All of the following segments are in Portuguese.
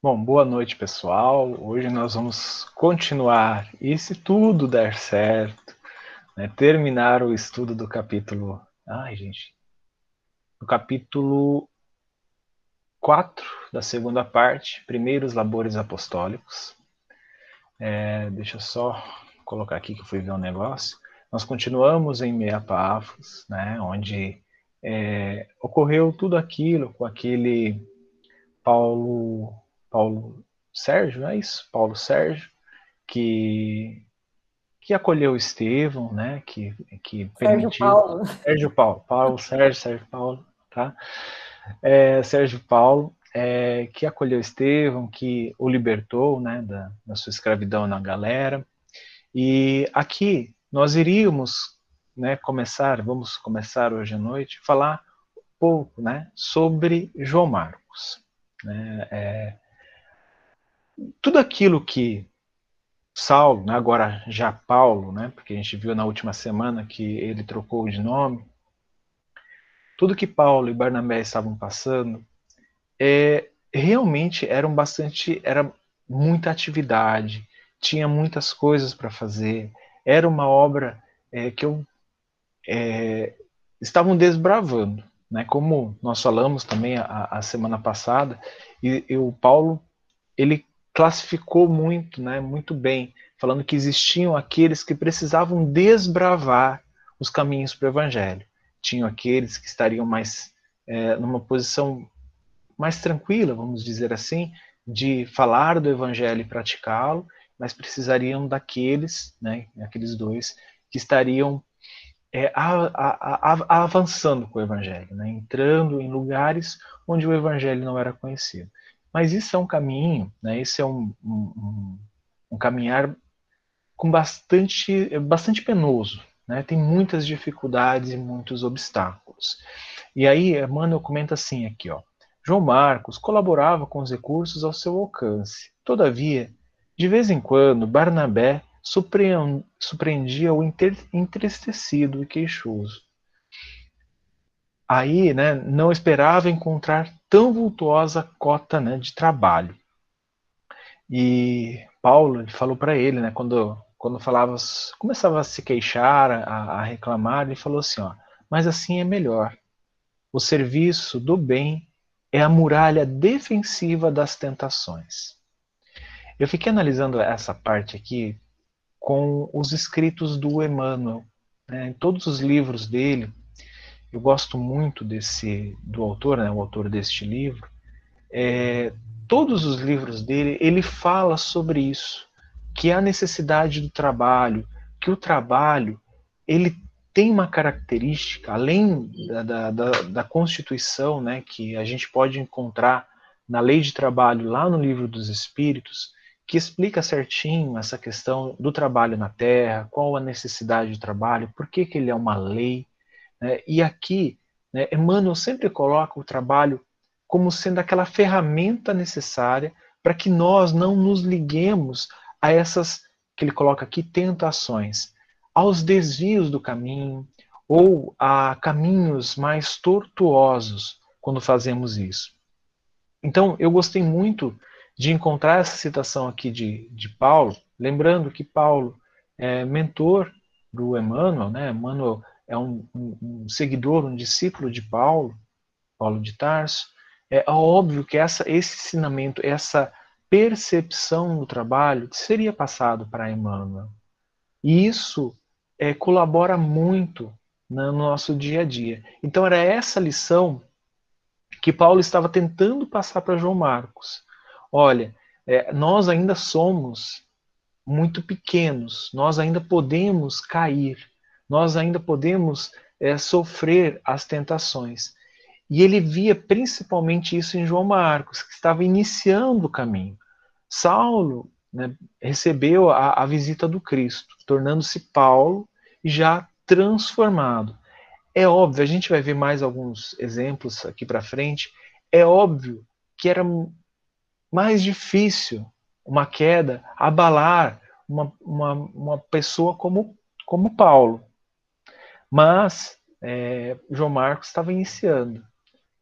Bom, boa noite, pessoal. Hoje nós vamos continuar, e se tudo der certo, né, terminar o estudo do capítulo. Ai, gente. Do capítulo 4 da segunda parte, Primeiros Labores Apostólicos. É, deixa eu só colocar aqui que eu fui ver um negócio. Nós continuamos em Meapafos, né, onde é, ocorreu tudo aquilo com aquele Paulo Paulo Sérgio, é isso? Paulo Sérgio, que que acolheu Estevão, né? Que, que Sérgio Paulo. Sérgio Paulo. Paulo Sérgio, Sérgio Paulo, tá? É, Sérgio Paulo, é, que acolheu Estevão, que o libertou, né? Da, da sua escravidão na galera. E aqui nós iríamos, né? Começar, vamos começar hoje à noite, falar um pouco, né? Sobre João Marcos. Né? É, tudo aquilo que Saulo, né, agora já Paulo, né, porque a gente viu na última semana que ele trocou de nome, tudo que Paulo e Barnabé estavam passando, é, realmente eram bastante, era muita atividade, tinha muitas coisas para fazer, era uma obra é, que eu é, estavam desbravando, né? Como nós falamos também a, a semana passada, e, e o Paulo ele classificou muito, né, muito bem, falando que existiam aqueles que precisavam desbravar os caminhos para o Evangelho. Tinham aqueles que estariam mais é, numa posição mais tranquila, vamos dizer assim, de falar do Evangelho e praticá-lo, mas precisariam daqueles, né, aqueles dois, que estariam é, a, a, a, avançando com o Evangelho, né, entrando em lugares onde o Evangelho não era conhecido. Mas isso é um caminho, né? Esse é um, um, um caminhar com bastante, bastante penoso, né? Tem muitas dificuldades e muitos obstáculos. E aí, Emmanuel comenta assim aqui, ó. João Marcos colaborava com os recursos ao seu alcance. Todavia, de vez em quando, Barnabé surpreendia o entristecido e queixoso. Aí, né, não esperava encontrar tão vultuosa cota né, de trabalho. E Paulo ele falou para ele, né, quando, quando falava, começava a se queixar, a, a reclamar, ele falou assim: ó, mas assim é melhor. O serviço do bem é a muralha defensiva das tentações. Eu fiquei analisando essa parte aqui com os escritos do Emmanuel. Né, em todos os livros dele, eu gosto muito desse do autor, né, o autor deste livro. É, todos os livros dele, ele fala sobre isso, que é a necessidade do trabalho, que o trabalho ele tem uma característica, além da, da, da Constituição, né, que a gente pode encontrar na Lei de Trabalho, lá no Livro dos Espíritos, que explica certinho essa questão do trabalho na Terra, qual a necessidade do trabalho, por que, que ele é uma lei, né? E aqui, né, Emmanuel sempre coloca o trabalho como sendo aquela ferramenta necessária para que nós não nos liguemos a essas, que ele coloca aqui, tentações, aos desvios do caminho ou a caminhos mais tortuosos quando fazemos isso. Então, eu gostei muito de encontrar essa citação aqui de, de Paulo, lembrando que Paulo é mentor do Emmanuel, né? Emmanuel é um, um, um seguidor, um discípulo de Paulo, Paulo de Tarso, é óbvio que essa, esse ensinamento, essa percepção do trabalho seria passado para Emmanuel. E isso é, colabora muito no nosso dia a dia. Então era essa lição que Paulo estava tentando passar para João Marcos. Olha, é, nós ainda somos muito pequenos, nós ainda podemos cair, nós ainda podemos é, sofrer as tentações. E ele via principalmente isso em João Marcos, que estava iniciando o caminho. Saulo né, recebeu a, a visita do Cristo, tornando-se Paulo já transformado. É óbvio, a gente vai ver mais alguns exemplos aqui para frente. É óbvio que era mais difícil uma queda abalar uma, uma, uma pessoa como, como Paulo. Mas é, João Marcos estava iniciando.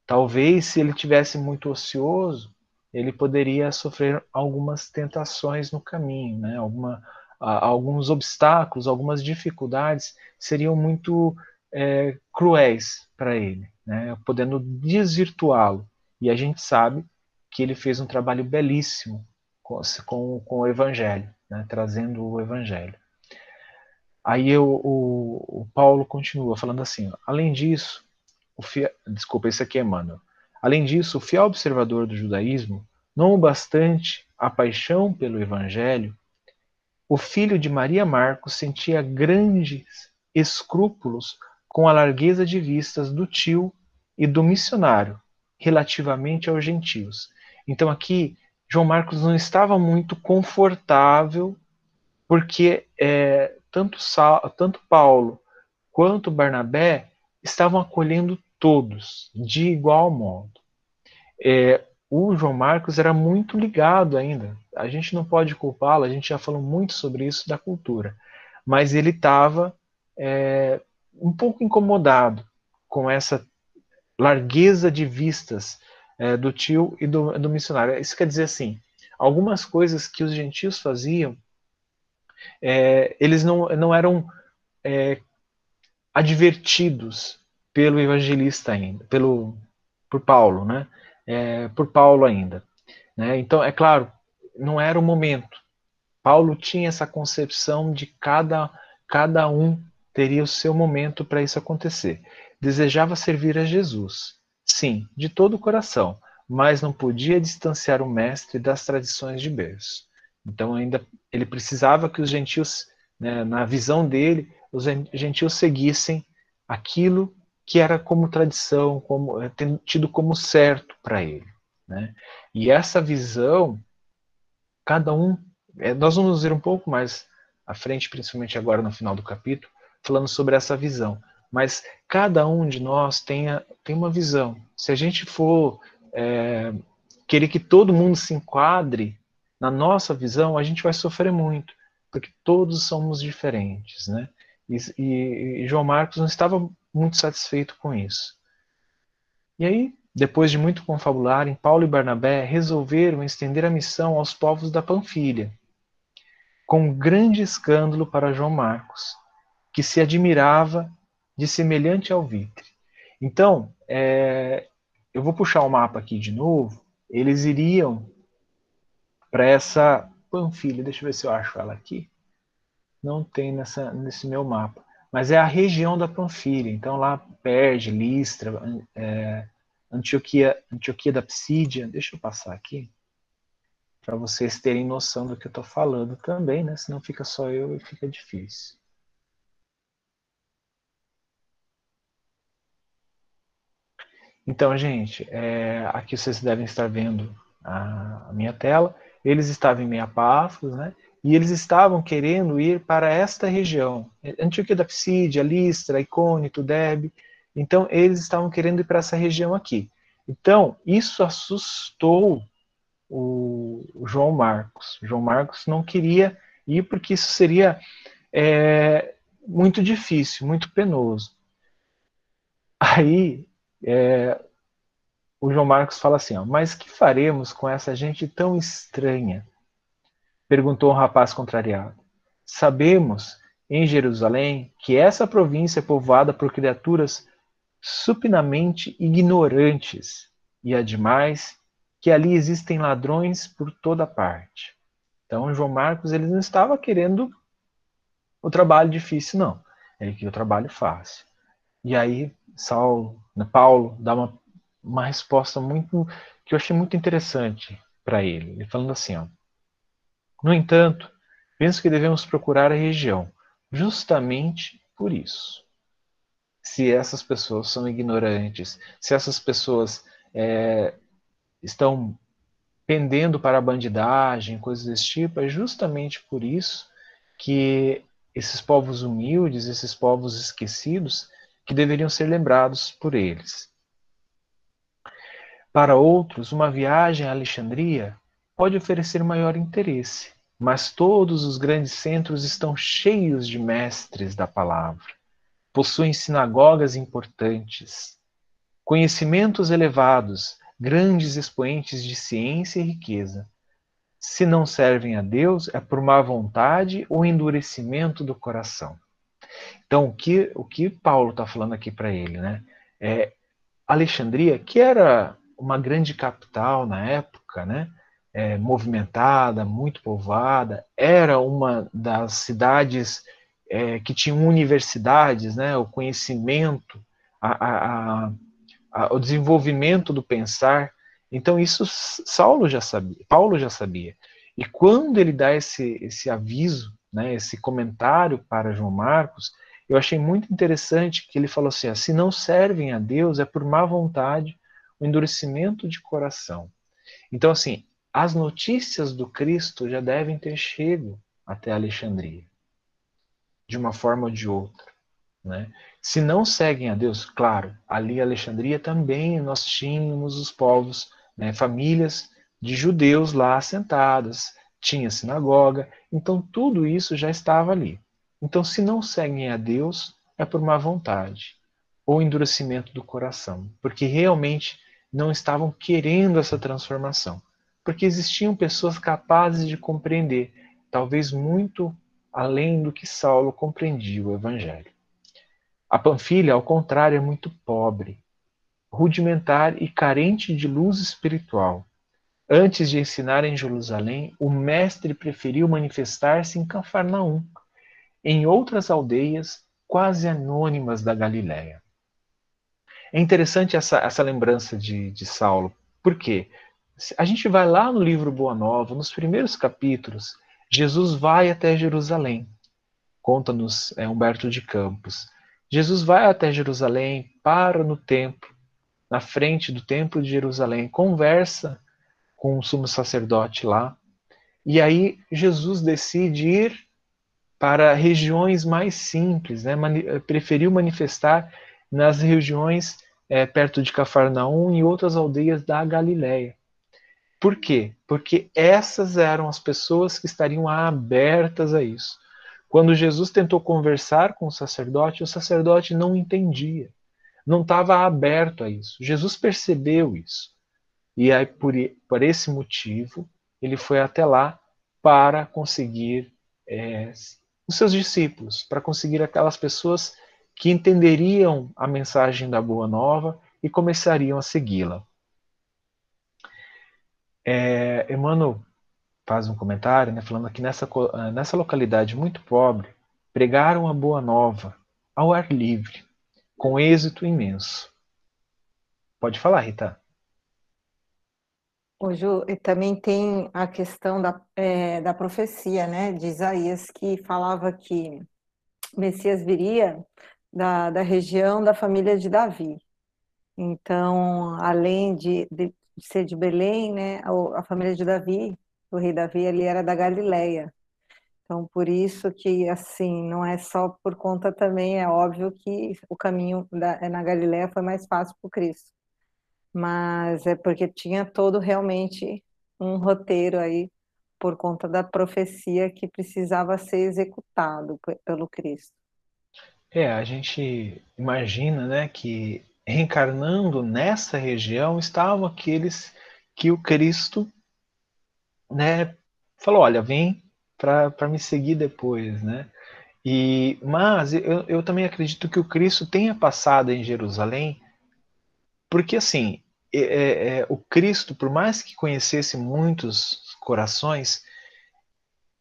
Talvez se ele tivesse muito ocioso, ele poderia sofrer algumas tentações no caminho, né? Alguma, alguns obstáculos, algumas dificuldades seriam muito é, cruéis para ele, né? podendo desvirtuá-lo. E a gente sabe que ele fez um trabalho belíssimo com, com, com o Evangelho, né? trazendo o Evangelho. Aí eu, o, o, Paulo continua falando assim: além disso, o fiel, desculpa, esse aqui é Emmanuel. Além disso, o fiel observador do judaísmo, não o bastante a paixão pelo Evangelho, o filho de Maria Marcos sentia grandes escrúpulos com a largueza de vistas do tio e do missionário relativamente aos gentios. Então aqui João Marcos não estava muito confortável porque é, tanto, tanto Paulo quanto Barnabé estavam acolhendo todos de igual modo. É, o João Marcos era muito ligado ainda. A gente não pode culpá-lo, a gente já falou muito sobre isso da cultura. Mas ele estava é, um pouco incomodado com essa largueza de vistas é, do tio e do, do missionário. Isso quer dizer assim, algumas coisas que os gentios faziam, é, eles não, não eram é, advertidos pelo evangelista ainda, pelo por Paulo, né? É, por Paulo ainda. Né? Então, é claro, não era o momento. Paulo tinha essa concepção de cada cada um teria o seu momento para isso acontecer. Desejava servir a Jesus, sim, de todo o coração, mas não podia distanciar o mestre das tradições de berço. Então ainda ele precisava que os gentios, né, na visão dele, os gentios seguissem aquilo que era como tradição, como é, tido como certo para ele. Né? E essa visão, cada um, é, nós vamos ver um pouco mais à frente, principalmente agora no final do capítulo, falando sobre essa visão. Mas cada um de nós tem, tem uma visão. Se a gente for é, querer que todo mundo se enquadre na nossa visão, a gente vai sofrer muito, porque todos somos diferentes, né? E, e, e João Marcos não estava muito satisfeito com isso. E aí, depois de muito confabularem, Paulo e Barnabé resolveram estender a missão aos povos da Panfilha, com um grande escândalo para João Marcos, que se admirava de semelhante alvitre. Então, é, eu vou puxar o mapa aqui de novo. Eles iriam para essa Panfilha. Deixa eu ver se eu acho ela aqui. Não tem nessa, nesse meu mapa. Mas é a região da Panfilha. Então, lá Perge, Listra, é, Antioquia, Antioquia da Psídia. Deixa eu passar aqui. Para vocês terem noção do que eu estou falando também, né? Senão fica só eu e fica difícil. Então, gente, é, aqui vocês devem estar vendo a, a minha tela. Eles estavam em meia Pafos, né? E eles estavam querendo ir para esta região, Antioquia da Psídia, Listra, Icônito, Deb. Então, eles estavam querendo ir para essa região aqui. Então, isso assustou o, o João Marcos. O João Marcos não queria ir porque isso seria é, muito difícil, muito penoso. Aí é, o João Marcos fala assim: ó, Mas que faremos com essa gente tão estranha? Perguntou um rapaz contrariado. Sabemos, em Jerusalém, que essa província é povoada por criaturas supinamente ignorantes, e ademais que ali existem ladrões por toda parte. Então, João Marcos ele não estava querendo o trabalho difícil, não. Ele queria o trabalho fácil. E aí Saulo, né, Paulo dá uma, uma resposta muito que eu achei muito interessante para ele. Ele falando assim, ó, no entanto, penso que devemos procurar a região, justamente por isso. Se essas pessoas são ignorantes, se essas pessoas é, estão pendendo para a bandidagem, coisas desse tipo, é justamente por isso que esses povos humildes, esses povos esquecidos, que deveriam ser lembrados por eles. Para outros, uma viagem a Alexandria pode oferecer maior interesse, mas todos os grandes centros estão cheios de mestres da palavra, possuem sinagogas importantes, conhecimentos elevados, grandes expoentes de ciência e riqueza. Se não servem a Deus, é por má vontade ou endurecimento do coração. Então, o que, o que Paulo está falando aqui para ele, né? É Alexandria, que era uma grande capital na época, né? É, movimentada, muito povoada, era uma das cidades é, que tinham universidades, né? O conhecimento, a, a, a, o desenvolvimento do pensar. Então isso Saulo já sabia, Paulo já sabia. E quando ele dá esse, esse aviso, né, esse comentário para João Marcos, eu achei muito interessante que ele falou assim: se não servem a Deus é por má vontade, o endurecimento de coração. Então, assim, as notícias do Cristo já devem ter chego até Alexandria, de uma forma ou de outra. Né? Se não seguem a Deus, claro, ali em Alexandria também nós tínhamos os povos, né, famílias de judeus lá assentadas, tinha sinagoga, então tudo isso já estava ali. Então, se não seguem a Deus, é por má vontade ou endurecimento do coração, porque realmente não estavam querendo essa transformação, porque existiam pessoas capazes de compreender, talvez muito além do que Saulo compreendia o Evangelho. A Panfilha, ao contrário, é muito pobre, rudimentar e carente de luz espiritual. Antes de ensinar em Jerusalém, o mestre preferiu manifestar-se em Cafarnaum, em outras aldeias quase anônimas da Galiléia. É interessante essa, essa lembrança de, de Saulo, porque a gente vai lá no livro Boa Nova, nos primeiros capítulos, Jesus vai até Jerusalém. Conta-nos é, Humberto de Campos. Jesus vai até Jerusalém, para no templo, na frente do templo de Jerusalém, conversa com o sumo sacerdote lá, e aí Jesus decide ir para regiões mais simples, né? Preferiu manifestar nas regiões é, perto de Cafarnaum e outras aldeias da Galiléia. Por quê? Porque essas eram as pessoas que estariam abertas a isso. Quando Jesus tentou conversar com o sacerdote, o sacerdote não entendia, não estava aberto a isso. Jesus percebeu isso. E aí, por, por esse motivo, ele foi até lá para conseguir é, os seus discípulos, para conseguir aquelas pessoas que entenderiam a mensagem da Boa Nova e começariam a segui-la. É, Emmanuel faz um comentário, né, falando que nessa, nessa localidade muito pobre, pregaram a Boa Nova ao ar livre, com êxito imenso. Pode falar, Rita. O Ju, também tem a questão da, é, da profecia, né, de Isaías, que falava que Messias viria da, da região da família de Davi. Então, além de, de ser de Belém, né, a, a, família de Davi, o rei Davi, ele era da Galileia. Então, por isso que, assim, não é só por conta também, é óbvio que o caminho da, na Galileia foi mais fácil para o Cristo mas é porque tinha todo realmente um roteiro aí por conta da profecia que precisava ser executado pelo Cristo. É, a gente imagina, né, que reencarnando nessa região estavam aqueles que o Cristo, né, falou, olha, vem para me seguir depois, né? E mas eu, eu também acredito que o Cristo tenha passado em Jerusalém, porque assim é, é, o Cristo, por mais que conhecesse muitos corações,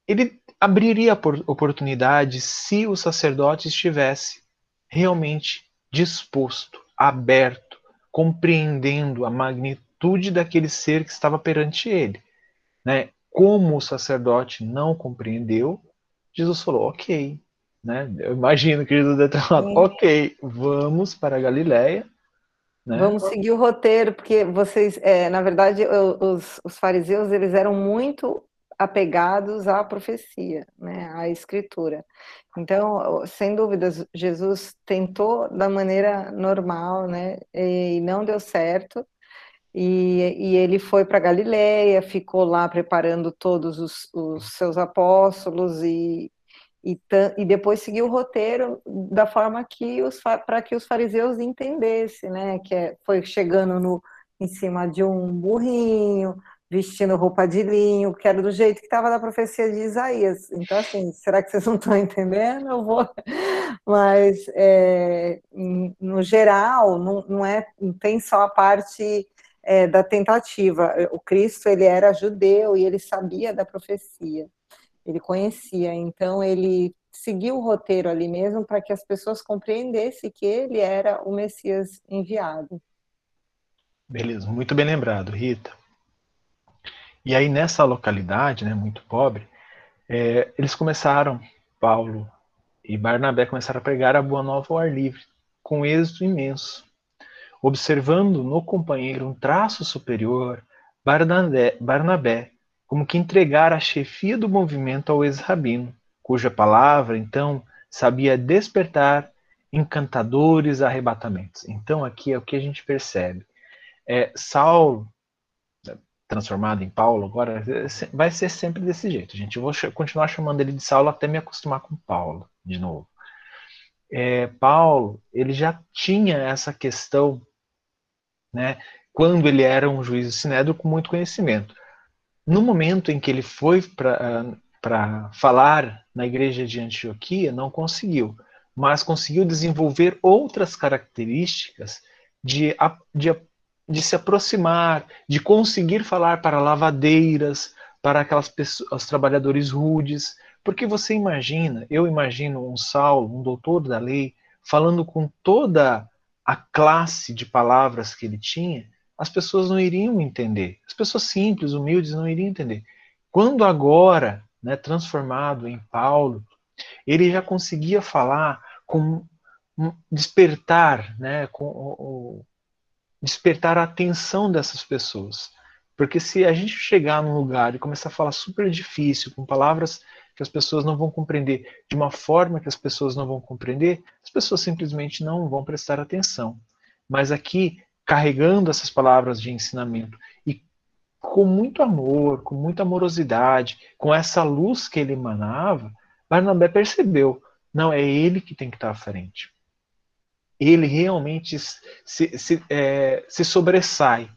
ele abriria oportunidade se o sacerdote estivesse realmente disposto, aberto, compreendendo a magnitude daquele ser que estava perante ele. Né? Como o sacerdote não compreendeu, Jesus falou: ok. Né? Eu imagino que Jesus deve ter falado: ok, vamos para a Galileia né? Vamos seguir o roteiro, porque vocês, é, na verdade, os, os, fariseus eles eram muito apegados à profecia, né, à escritura. Então, sem dúvidas, Jesus tentou da maneira normal, né, e não deu certo. E, e ele foi para Galiléia, ficou lá preparando todos os, os seus apóstolos e, e, e depois seguir o roteiro da forma que os para que os fariseus entendessem, né? Que é, foi chegando no em cima de um burrinho, vestindo roupa de linho, que era do jeito que estava na profecia de Isaías. Então, assim, será que vocês não estão entendendo? Eu vou. Mas, é, no geral, não, não, é, não tem só a parte é, da tentativa. O Cristo, ele era judeu e ele sabia da profecia. Ele conhecia, então ele seguiu o roteiro ali mesmo para que as pessoas compreendessem que ele era o Messias enviado. Beleza, muito bem lembrado, Rita. E aí nessa localidade, né, muito pobre, é, eles começaram, Paulo e Barnabé começaram a pregar a boa nova ao ar livre, com êxito imenso. Observando no companheiro um traço superior, Barnabé, Barnabé como que entregara a chefia do movimento ao ex-rabino, cuja palavra, então, sabia despertar encantadores arrebatamentos. Então, aqui é o que a gente percebe. É, Saulo transformado em Paulo, agora vai ser sempre desse jeito, gente. Eu vou continuar chamando ele de Saulo até me acostumar com Paulo, de novo. É, Paulo, ele já tinha essa questão, né, quando ele era um juiz de sinédrio com muito conhecimento. No momento em que ele foi para falar na igreja de Antioquia, não conseguiu, mas conseguiu desenvolver outras características de, de de se aproximar, de conseguir falar para lavadeiras, para aquelas pessoas, os trabalhadores rudes, porque você imagina, eu imagino um Saulo, um doutor da lei, falando com toda a classe de palavras que ele tinha, as pessoas não iriam entender. As pessoas simples, humildes, não iriam entender. Quando agora, né, transformado em Paulo, ele já conseguia falar com despertar, né, com despertar a atenção dessas pessoas. Porque se a gente chegar num lugar e começar a falar super difícil, com palavras que as pessoas não vão compreender, de uma forma que as pessoas não vão compreender, as pessoas simplesmente não vão prestar atenção. Mas aqui, carregando essas palavras de ensinamento e com muito amor, com muita amorosidade, com essa luz que ele emanava, Barnabé percebeu, não, é ele que tem que estar à frente ele realmente se, se, é, se sobressai.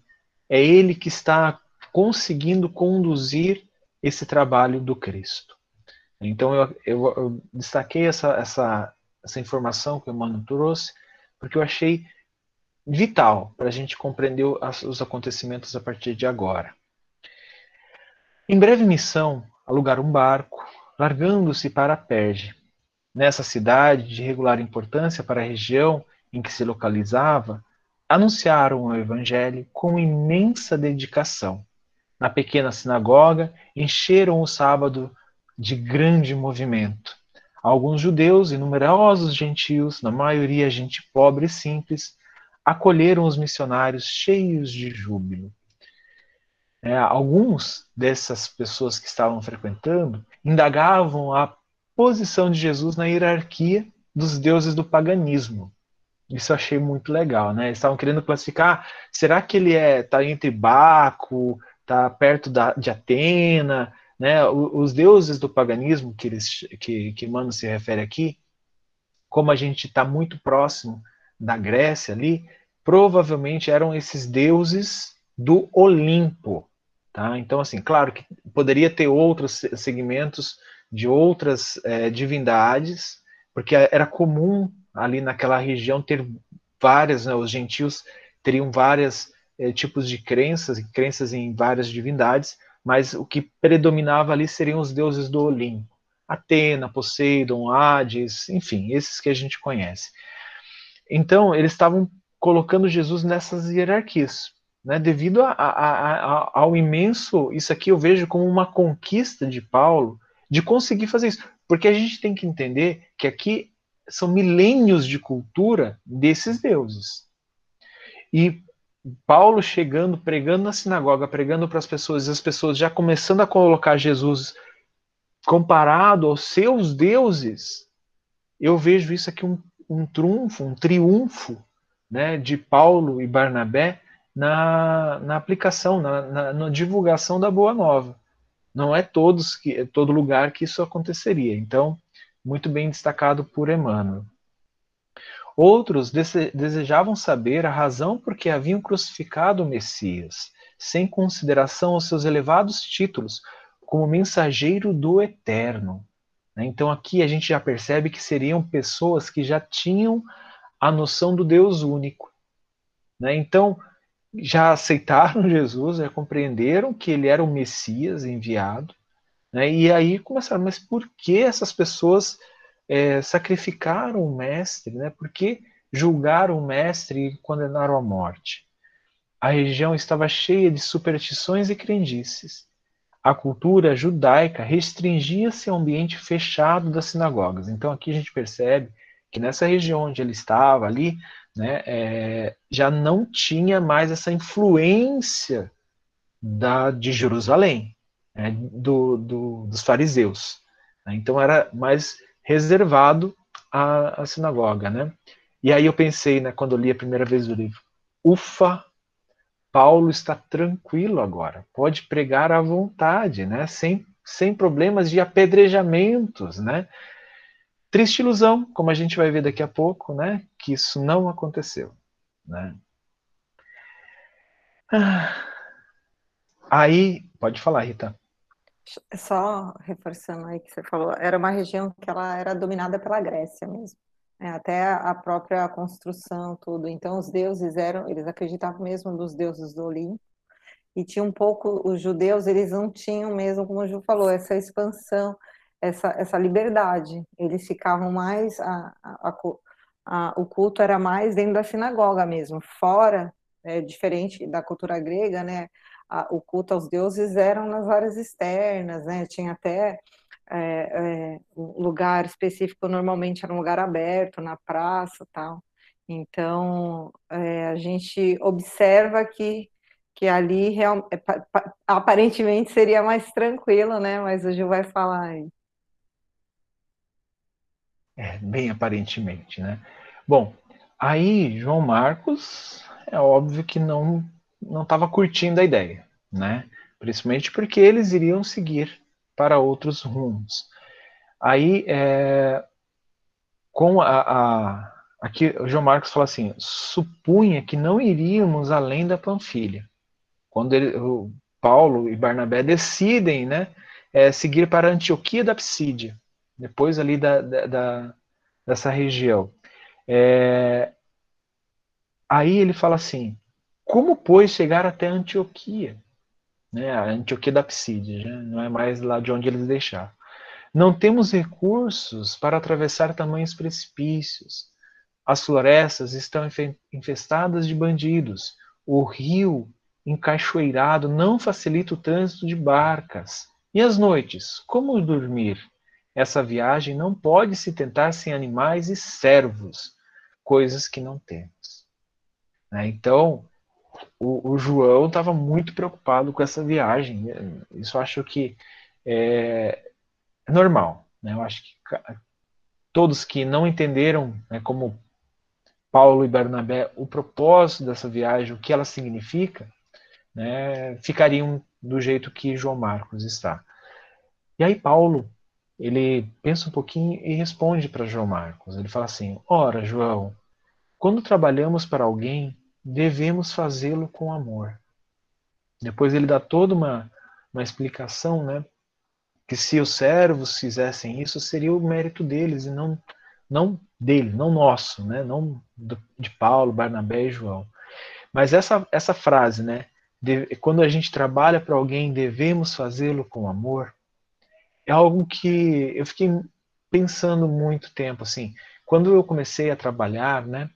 É ele que está conseguindo conduzir esse trabalho do Cristo. Então eu, eu, eu destaquei essa, essa, essa informação que o Emmanuel trouxe, porque eu achei vital para a gente compreender os acontecimentos a partir de agora. Em breve missão, alugar um barco, largando-se para a Perge, nessa cidade de regular importância para a região em que se localizava, anunciaram o Evangelho com imensa dedicação. Na pequena sinagoga, encheram o sábado de grande movimento. Alguns judeus e numerosos gentios, na maioria gente pobre e simples, acolheram os missionários cheios de júbilo. É, alguns dessas pessoas que estavam frequentando indagavam a posição de Jesus na hierarquia dos deuses do paganismo. Isso eu achei muito legal, né? Eles estavam querendo classificar, será que ele é tá entre Baco, tá perto da, de Atena, né? Os, deuses do paganismo que eles que que Mano se refere aqui, como a gente está muito próximo da Grécia ali, provavelmente eram esses deuses do Olimpo, tá? Então assim, claro que poderia ter outros segmentos de outras é, divindades, porque era comum ali naquela região ter várias, né, os gentios teriam vários é, tipos de crenças, crenças em várias divindades, mas o que predominava ali seriam os deuses do Olimpo. Atena, Poseidon, Hades, enfim, esses que a gente conhece. Então, eles estavam colocando Jesus nessas hierarquias, né, devido a, a, a, ao imenso, isso aqui eu vejo como uma conquista de Paulo de conseguir fazer isso, porque a gente tem que entender que aqui são milênios de cultura desses deuses. E Paulo chegando, pregando na sinagoga, pregando para as pessoas, e as pessoas já começando a colocar Jesus comparado aos seus deuses, eu vejo isso aqui um, um trunfo, um triunfo né, de Paulo e Barnabé na, na aplicação, na, na, na divulgação da Boa Nova. Não é todos que, todo lugar que isso aconteceria. Então, muito bem destacado por Emmanuel. Outros desejavam saber a razão por que haviam crucificado o Messias, sem consideração aos seus elevados títulos como mensageiro do Eterno. Né? Então aqui a gente já percebe que seriam pessoas que já tinham a noção do Deus único. Né? Então já aceitaram Jesus, já compreenderam que ele era o Messias enviado, né? e aí começaram, mas por que essas pessoas é, sacrificaram o mestre? Né? Por que julgaram o mestre e condenaram à morte? A região estava cheia de superstições e crendices. A cultura judaica restringia-se ao ambiente fechado das sinagogas. Então aqui a gente percebe que nessa região onde ele estava ali, né, é, já não tinha mais essa influência da, de Jerusalém, né, do, do, dos fariseus. Né? Então era mais reservado à, à, sinagoga. Né? E aí eu pensei, né, quando eu li a primeira vez o livro, ufa, Paulo está tranquilo agora, pode pregar à vontade, né, sem, sem problemas de apedrejamentos, né? Triste ilusão, como a gente vai ver daqui a pouco, né? Que isso não aconteceu, né? Ah, aí, pode falar, Rita. Só reforçando aí que você falou, era uma região que ela era dominada pela Grécia mesmo, né? até a própria construção, tudo. Então os deuses eram, eles acreditavam mesmo nos deuses do Olimpo, e tinha um pouco, os judeus, eles não tinham mesmo, como o Ju falou, essa expansão, essa, essa liberdade. Eles ficavam mais, a, a, a, o culto era mais dentro da sinagoga mesmo, fora, é, diferente da cultura grega, né? o culto aos deuses eram nas áreas externas, né? Tinha até é, é, um lugar específico, normalmente era um lugar aberto, na praça tal. Então, é, a gente observa que que ali real, é, aparentemente seria mais tranquilo, né? Mas o Gil vai falar aí. É, bem aparentemente, né? Bom, aí João Marcos é óbvio que não não estava curtindo a ideia, né? Principalmente porque eles iriam seguir para outros rumos. Aí, é, com a, a aqui o João Marcos fala assim, supunha que não iríamos além da Panfilha. Quando ele, Paulo e Barnabé decidem, né, é, seguir para Antioquia da Psídia depois ali da, da, da dessa região. É, aí ele fala assim: como, pois, chegar até Antioquia? Né, a Antioquia da Psídia, né, não é mais lá de onde eles deixaram. Não temos recursos para atravessar tamanhos precipícios. As florestas estão infestadas de bandidos. O rio encachoeirado não facilita o trânsito de barcas. E as noites, como dormir? Essa viagem não pode se tentar sem animais e servos, coisas que não temos. Né? Então, o, o João estava muito preocupado com essa viagem. Isso acho que é, normal. Né? Eu acho que todos que não entenderam, né, como Paulo e Barnabé, o propósito dessa viagem, o que ela significa, né, ficariam do jeito que João Marcos está. E aí Paulo ele pensa um pouquinho e responde para João Marcos. Ele fala assim: Ora, João, quando trabalhamos para alguém, devemos fazê-lo com amor. Depois ele dá toda uma, uma explicação, né? Que se os servos fizessem isso, seria o mérito deles e não, não dele, não nosso, né? Não do, de Paulo, Barnabé e João. Mas essa, essa frase, né? De, quando a gente trabalha para alguém, devemos fazê-lo com amor é algo que eu fiquei pensando muito tempo, assim, quando eu comecei a trabalhar, né,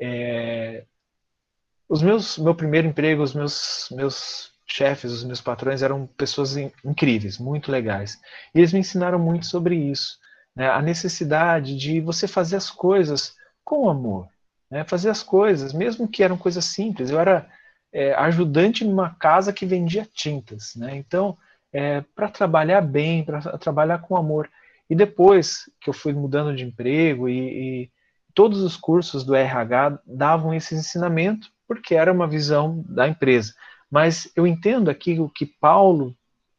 é, os meus, meu primeiro emprego, os meus, meus chefes, os meus patrões eram pessoas incríveis, muito legais. E eles me ensinaram muito sobre isso, né, a necessidade de você fazer as coisas com amor, né, fazer as coisas, mesmo que eram coisas simples. Eu era é, ajudante numa casa que vendia tintas, né, então é, para trabalhar bem, para trabalhar com amor. E depois que eu fui mudando de emprego e, e todos os cursos do RH davam esse ensinamento porque era uma visão da empresa. Mas eu entendo aqui o que Paulo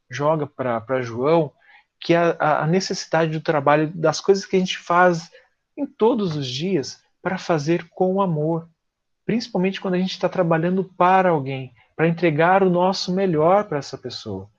joga para João, que é a, a necessidade do trabalho, das coisas que a gente faz em todos os dias, para fazer com amor, principalmente quando a gente está trabalhando para alguém, para entregar o nosso melhor para essa pessoa.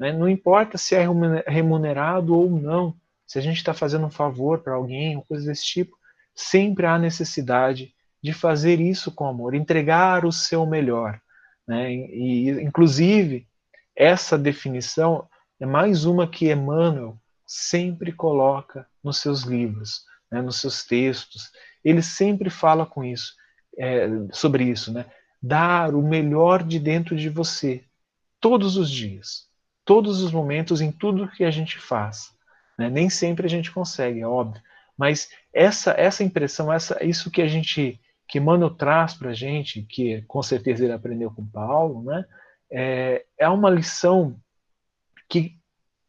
Né? Não importa se é remunerado ou não, se a gente está fazendo um favor para alguém, ou coisa desse tipo, sempre há necessidade de fazer isso com amor, entregar o seu melhor. Né? E, inclusive, essa definição é mais uma que Emmanuel sempre coloca nos seus livros, né? nos seus textos. Ele sempre fala com isso, é, sobre isso, né? Dar o melhor de dentro de você, todos os dias, todos os momentos, em tudo que a gente faz. Né? Nem sempre a gente consegue, é óbvio, mas essa essa impressão, essa isso que a gente que Emmanuel traz para a gente, que com certeza ele aprendeu com Paulo, né? É, é uma lição que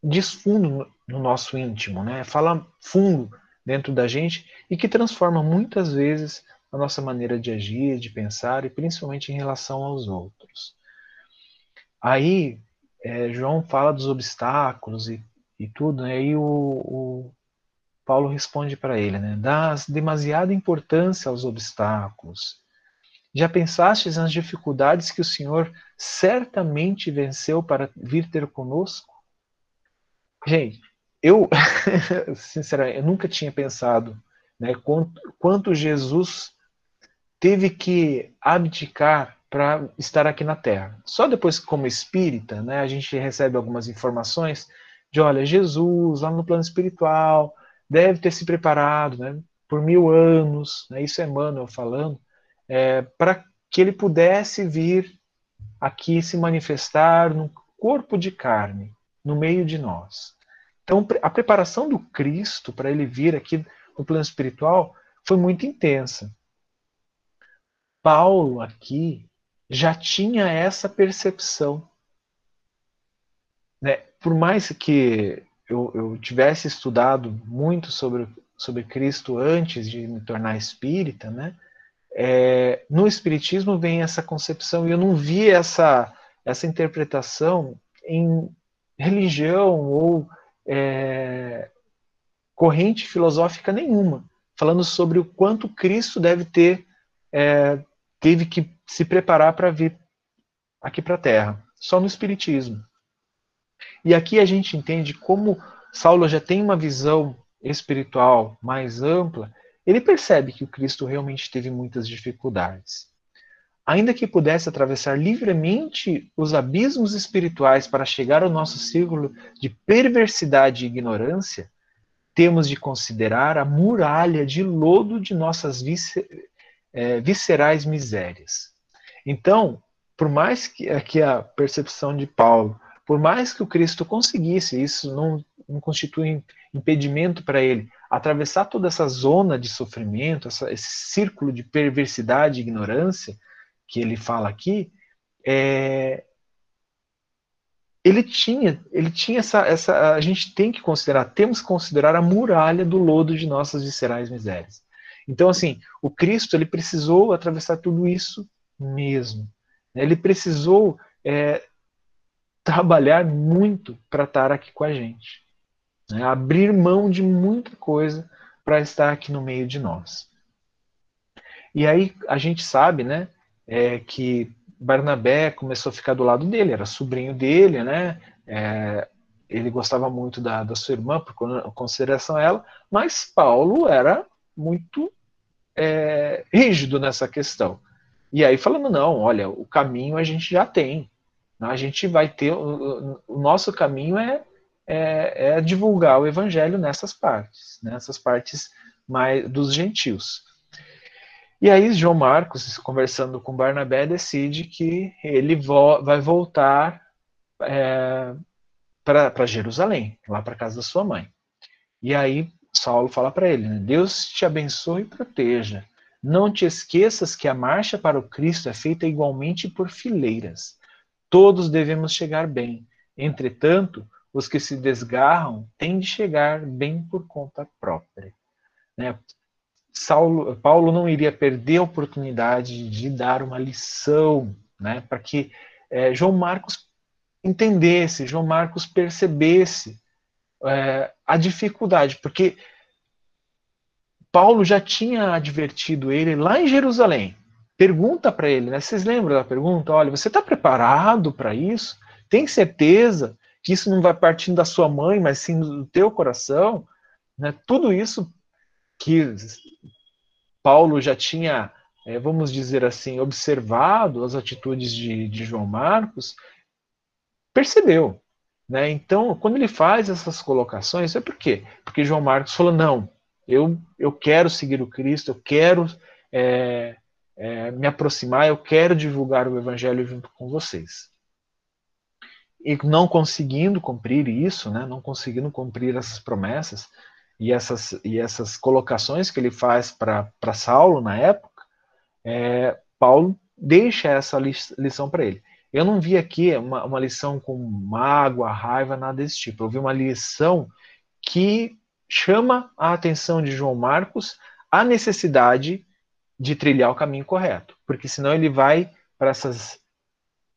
diz fundo no nosso íntimo, né? Fala fundo dentro da gente e que transforma muitas vezes a nossa maneira de agir, de pensar e principalmente em relação aos outros. Aí é, João fala dos obstáculos e, e tudo, né? e o, o Paulo responde para ele, né? Dás demasiada importância aos obstáculos. Já pensastes nas dificuldades que o Senhor certamente venceu para vir ter conosco? Gente, eu, sinceramente, eu nunca tinha pensado né, quanto, quanto Jesus teve que abdicar para estar aqui na Terra. Só depois, como espírita, né, a gente recebe algumas informações de, olha, Jesus, lá no plano espiritual, deve ter se preparado né, por mil anos, né, isso é Emmanuel falando, é, para que ele pudesse vir aqui se manifestar no corpo de carne, no meio de nós. Então, a preparação do Cristo para ele vir aqui no plano espiritual foi muito intensa. Paulo aqui já tinha essa percepção. Né? Por mais que eu, eu tivesse estudado muito sobre, sobre Cristo antes de me tornar espírita, né? É, no Espiritismo vem essa concepção, e eu não vi essa, essa interpretação em religião ou é, corrente filosófica nenhuma, falando sobre o quanto Cristo deve ter, é, teve que se preparar para vir aqui para a Terra, só no Espiritismo. E aqui a gente entende como Saulo já tem uma visão espiritual mais ampla, ele percebe que o Cristo realmente teve muitas dificuldades. Ainda que pudesse atravessar livremente os abismos espirituais para chegar ao nosso círculo de perversidade e ignorância, temos de considerar a muralha de lodo de nossas é, viscerais misérias. Então, por mais que, que a percepção de Paulo por mais que o Cristo conseguisse, isso não, não constitui impedimento para ele atravessar toda essa zona de sofrimento, essa, esse círculo de perversidade e ignorância que ele fala aqui, é, ele tinha, ele tinha essa, essa, a gente tem que considerar, temos que considerar a muralha do lodo de nossas viscerais misérias. Então, assim, o Cristo ele precisou atravessar tudo isso mesmo. Ele precisou é, trabalhar muito para estar aqui com a gente. Né? Abrir mão de muita coisa para estar aqui no meio de nós. E aí a gente sabe, né, é, que Barnabé começou a ficar do lado dele, era sobrinho dele, né, é, ele gostava muito da, da sua irmã, por consideração a ela, mas Paulo era muito é, rígido nessa questão. E aí falando, não, olha, o caminho a gente já tem, a gente vai ter. O, o nosso caminho é, é, é, divulgar o evangelho nessas partes, nessas partes mais dos gentios. E aí João Marcos, conversando com Barnabé, decide que ele vo vai voltar é, para Jerusalém, lá para casa da sua mãe. E aí Saulo fala para ele: né, Deus te abençoe e proteja. Não te esqueças que a marcha para o Cristo é feita igualmente por fileiras. Todos devemos chegar bem. Entretanto, os que se desgarram têm de chegar bem por conta própria. Né? Saulo, Paulo não iria perder a oportunidade de dar uma lição né, para que é, João Marcos entendesse, João Marcos percebesse é, a dificuldade, porque Paulo já tinha advertido ele lá em Jerusalém. Pergunta para ele, né? Vocês lembram da pergunta? Olha, você está preparado para isso? Tem certeza que isso não vai partindo da sua mãe, mas sim do teu coração? Né? Tudo isso que Paulo já tinha, é, vamos dizer assim, observado as atitudes de, de João Marcos, percebeu. Né? Então, quando ele faz essas colocações, é por quê? Porque João Marcos falou: não, eu, eu quero seguir o Cristo, eu quero é, é, me aproximar, eu quero divulgar o Evangelho junto com vocês. E não conseguindo cumprir isso, né, não conseguindo cumprir essas promessas e essas, e essas colocações que ele faz para Saulo na época, é, Paulo deixa essa lição para ele. Eu não vi aqui uma, uma lição com mágoa, raiva, nada desse tipo. Eu vi uma lição que chama a atenção de João Marcos a necessidade de trilhar o caminho correto, porque senão ele vai para essas,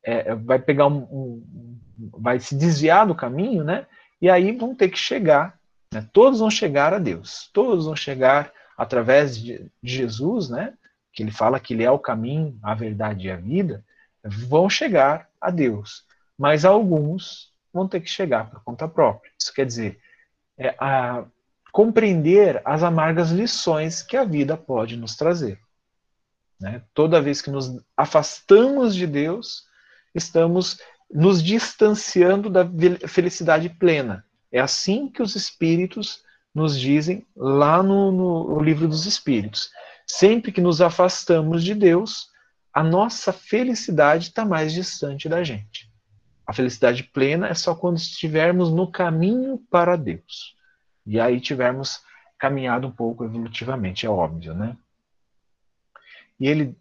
é, vai pegar um, um, vai se desviar do caminho, né? E aí vão ter que chegar, né? todos vão chegar a Deus, todos vão chegar através de, de Jesus, né? Que ele fala que ele é o caminho, a verdade e a vida, vão chegar a Deus, mas alguns vão ter que chegar por conta própria. Isso quer dizer, é, a, compreender as amargas lições que a vida pode nos trazer. Né? Toda vez que nos afastamos de Deus, estamos nos distanciando da felicidade plena. É assim que os espíritos nos dizem lá no, no, livro dos espíritos. Sempre que nos afastamos de Deus, a nossa felicidade está mais distante da gente. A felicidade plena é só quando estivermos no caminho para Deus. E aí tivermos caminhado um pouco evolutivamente, é óbvio, né? E ele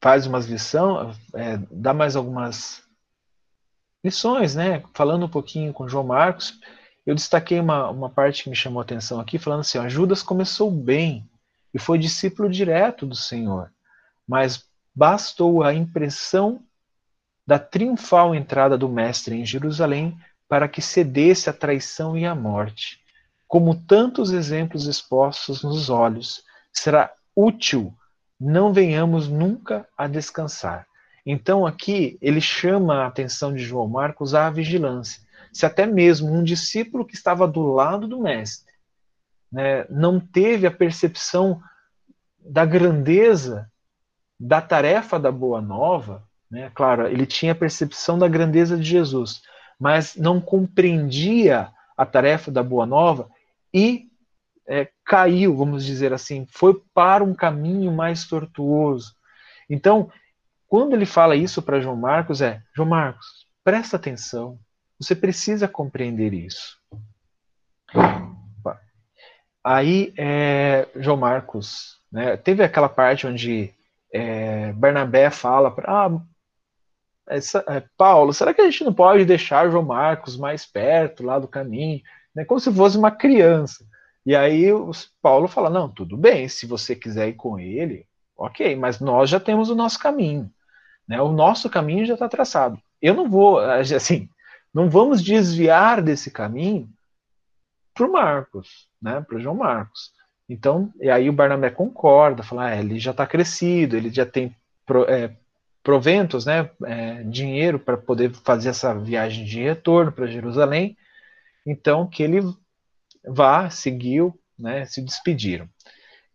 faz umas lições, é, dá mais algumas lições, né? Falando um pouquinho com João Marcos, eu destaquei uma, uma parte que me chamou a atenção aqui, falando assim: ó, Judas começou bem e foi discípulo direto do Senhor, mas bastou a impressão da triunfal entrada do Mestre em Jerusalém para que cedesse à traição e à morte. Como tantos exemplos expostos nos olhos, será útil não venhamos nunca a descansar. Então aqui ele chama a atenção de João Marcos à vigilância. Se até mesmo um discípulo que estava do lado do mestre né, não teve a percepção da grandeza da tarefa da Boa Nova, né? claro, ele tinha a percepção da grandeza de Jesus, mas não compreendia a tarefa da Boa Nova e é, caiu, vamos dizer assim, foi para um caminho mais tortuoso. Então, quando ele fala isso para João Marcos, é: João Marcos, presta atenção, você precisa compreender isso. Aí, é, João Marcos, né, teve aquela parte onde é, Bernabé fala para ah, essa, é, Paulo, será que a gente não pode deixar João Marcos mais perto lá do caminho? Né, como se fosse uma criança. E aí o Paulo fala: não, tudo bem, se você quiser ir com ele, ok, mas nós já temos o nosso caminho. Né, o nosso caminho já está traçado. Eu não vou, assim, não vamos desviar desse caminho para o Marcos, né, para o João Marcos. Então, e aí o Barnabé concorda, fala, ah, ele já está crescido, ele já tem pro, é, proventos, né, é, dinheiro para poder fazer essa viagem de retorno para Jerusalém, então que ele vá, seguiu, né, se despediram.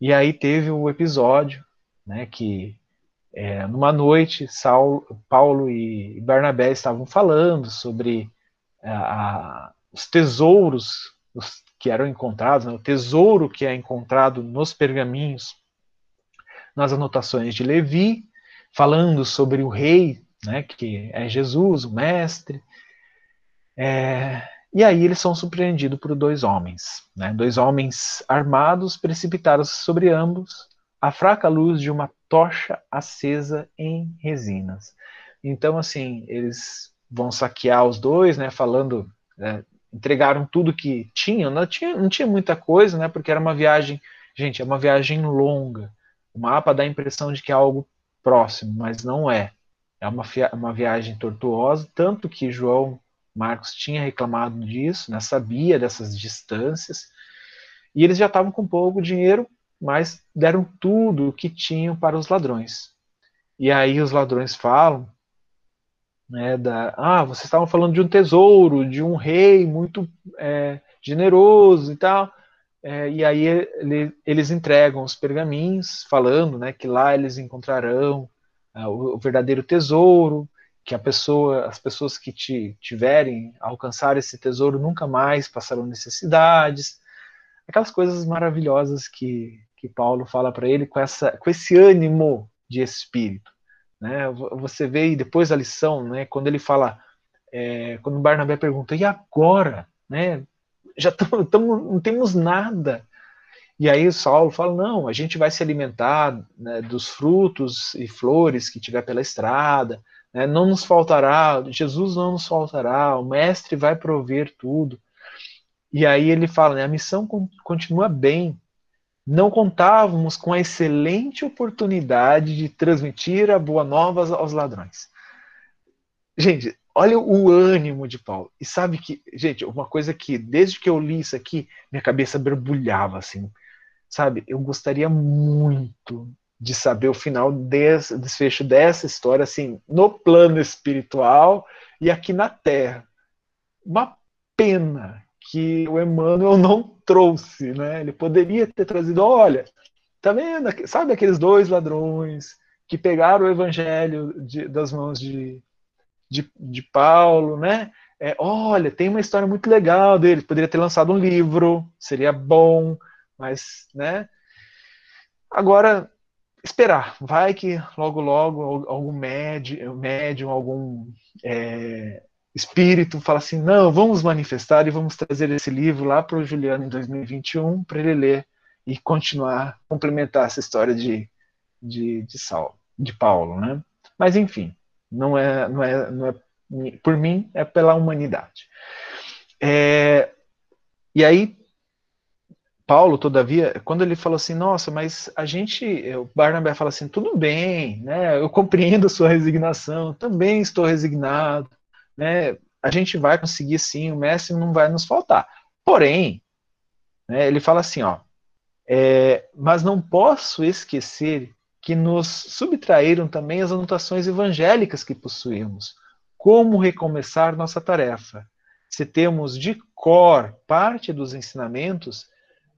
E aí teve o episódio, né, que é, numa noite Saulo, Paulo e Barnabé estavam falando sobre a, a, os tesouros os, que eram encontrados, né, o tesouro que é encontrado nos pergaminhos, nas anotações de Levi, falando sobre o rei, né, que é Jesus, o mestre. É, e aí eles são surpreendidos por dois homens. Né, dois homens armados precipitaram-se sobre ambos a fraca luz de uma tocha acesa em resinas. Então, assim, eles vão saquear os dois, né, falando, né, entregaram tudo que tinham, não tinha, não tinha muita coisa, né? Porque era uma viagem, gente, é uma viagem longa. O mapa dá a impressão de que é algo próximo, mas não é. É uma, uma viagem tortuosa, tanto que João Marcos tinha reclamado disso, né? sabia dessas distâncias, e eles já estavam com pouco dinheiro, mas deram tudo o que tinham para os ladrões. E aí os ladrões falam, né, da, ah, vocês estavam falando de um tesouro, de um rei muito é, generoso e tal. É, e aí ele, eles entregam os pergaminhos, falando né, que lá eles encontrarão é, o, o, verdadeiro tesouro, que a pessoa, as pessoas que te, tiverem alcançar esse tesouro nunca mais passarão necessidades, aquelas coisas maravilhosas que, que Paulo fala para ele com, essa, com esse ânimo de espírito. Né? Você vê depois da lição, né, quando ele fala, é, quando Barnabé pergunta, e agora? Né? Já tamo, tamo, não temos nada. E aí o Saulo fala, não, a gente vai se alimentar né, dos frutos e flores que tiver pela estrada, né, não nos faltará, Jesus não nos faltará, o mestre vai prover tudo. E aí ele fala, né, a missão continua bem, não contávamos com a excelente oportunidade de transmitir a boa nova aos ladrões. Gente, olha o ânimo de Paulo. E sabe que, gente, uma coisa que desde que eu li isso aqui, minha cabeça berbulhava assim. Sabe, eu gostaria muito de saber o final desse desfecho dessa história assim, no plano espiritual e aqui na terra. Uma pena que o Emmanuel não trouxe, né? Ele poderia ter trazido, olha, tá vendo? Sabe aqueles dois ladrões que pegaram o evangelho de, das mãos de, de, de Paulo, né? É, olha, tem uma história muito legal dele. Poderia ter lançado um livro, seria bom, mas, né? Agora, esperar. Vai que logo, logo algum médium, algum é, espírito fala assim: não, vamos manifestar e vamos trazer esse livro lá para o Juliano em 2021 para ele ler e continuar, complementar essa história de, de, de, de Paulo. Né? Mas, enfim, não é, não, é, não é por mim, é pela humanidade. É, e aí, Paulo, todavia, quando ele falou assim, nossa, mas a gente, o Barnabé fala assim, tudo bem, né, eu compreendo a sua resignação, também estou resignado, né, a gente vai conseguir sim, o mestre não vai nos faltar. Porém, né, ele fala assim, ó, é, mas não posso esquecer que nos subtraíram também as anotações evangélicas que possuímos. Como recomeçar nossa tarefa? Se temos de cor parte dos ensinamentos,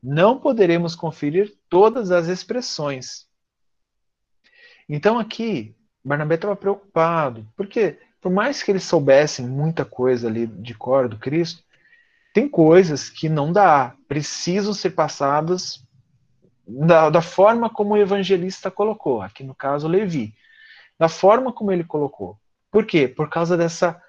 não poderemos conferir todas as expressões. Então aqui, Barnabé estava preocupado, porque por mais que eles soubessem muita coisa ali de cor do Cristo, tem coisas que não dá, precisam ser passadas da, da forma como o evangelista colocou, aqui no caso Levi, da forma como ele colocou. Por quê? Por causa dessa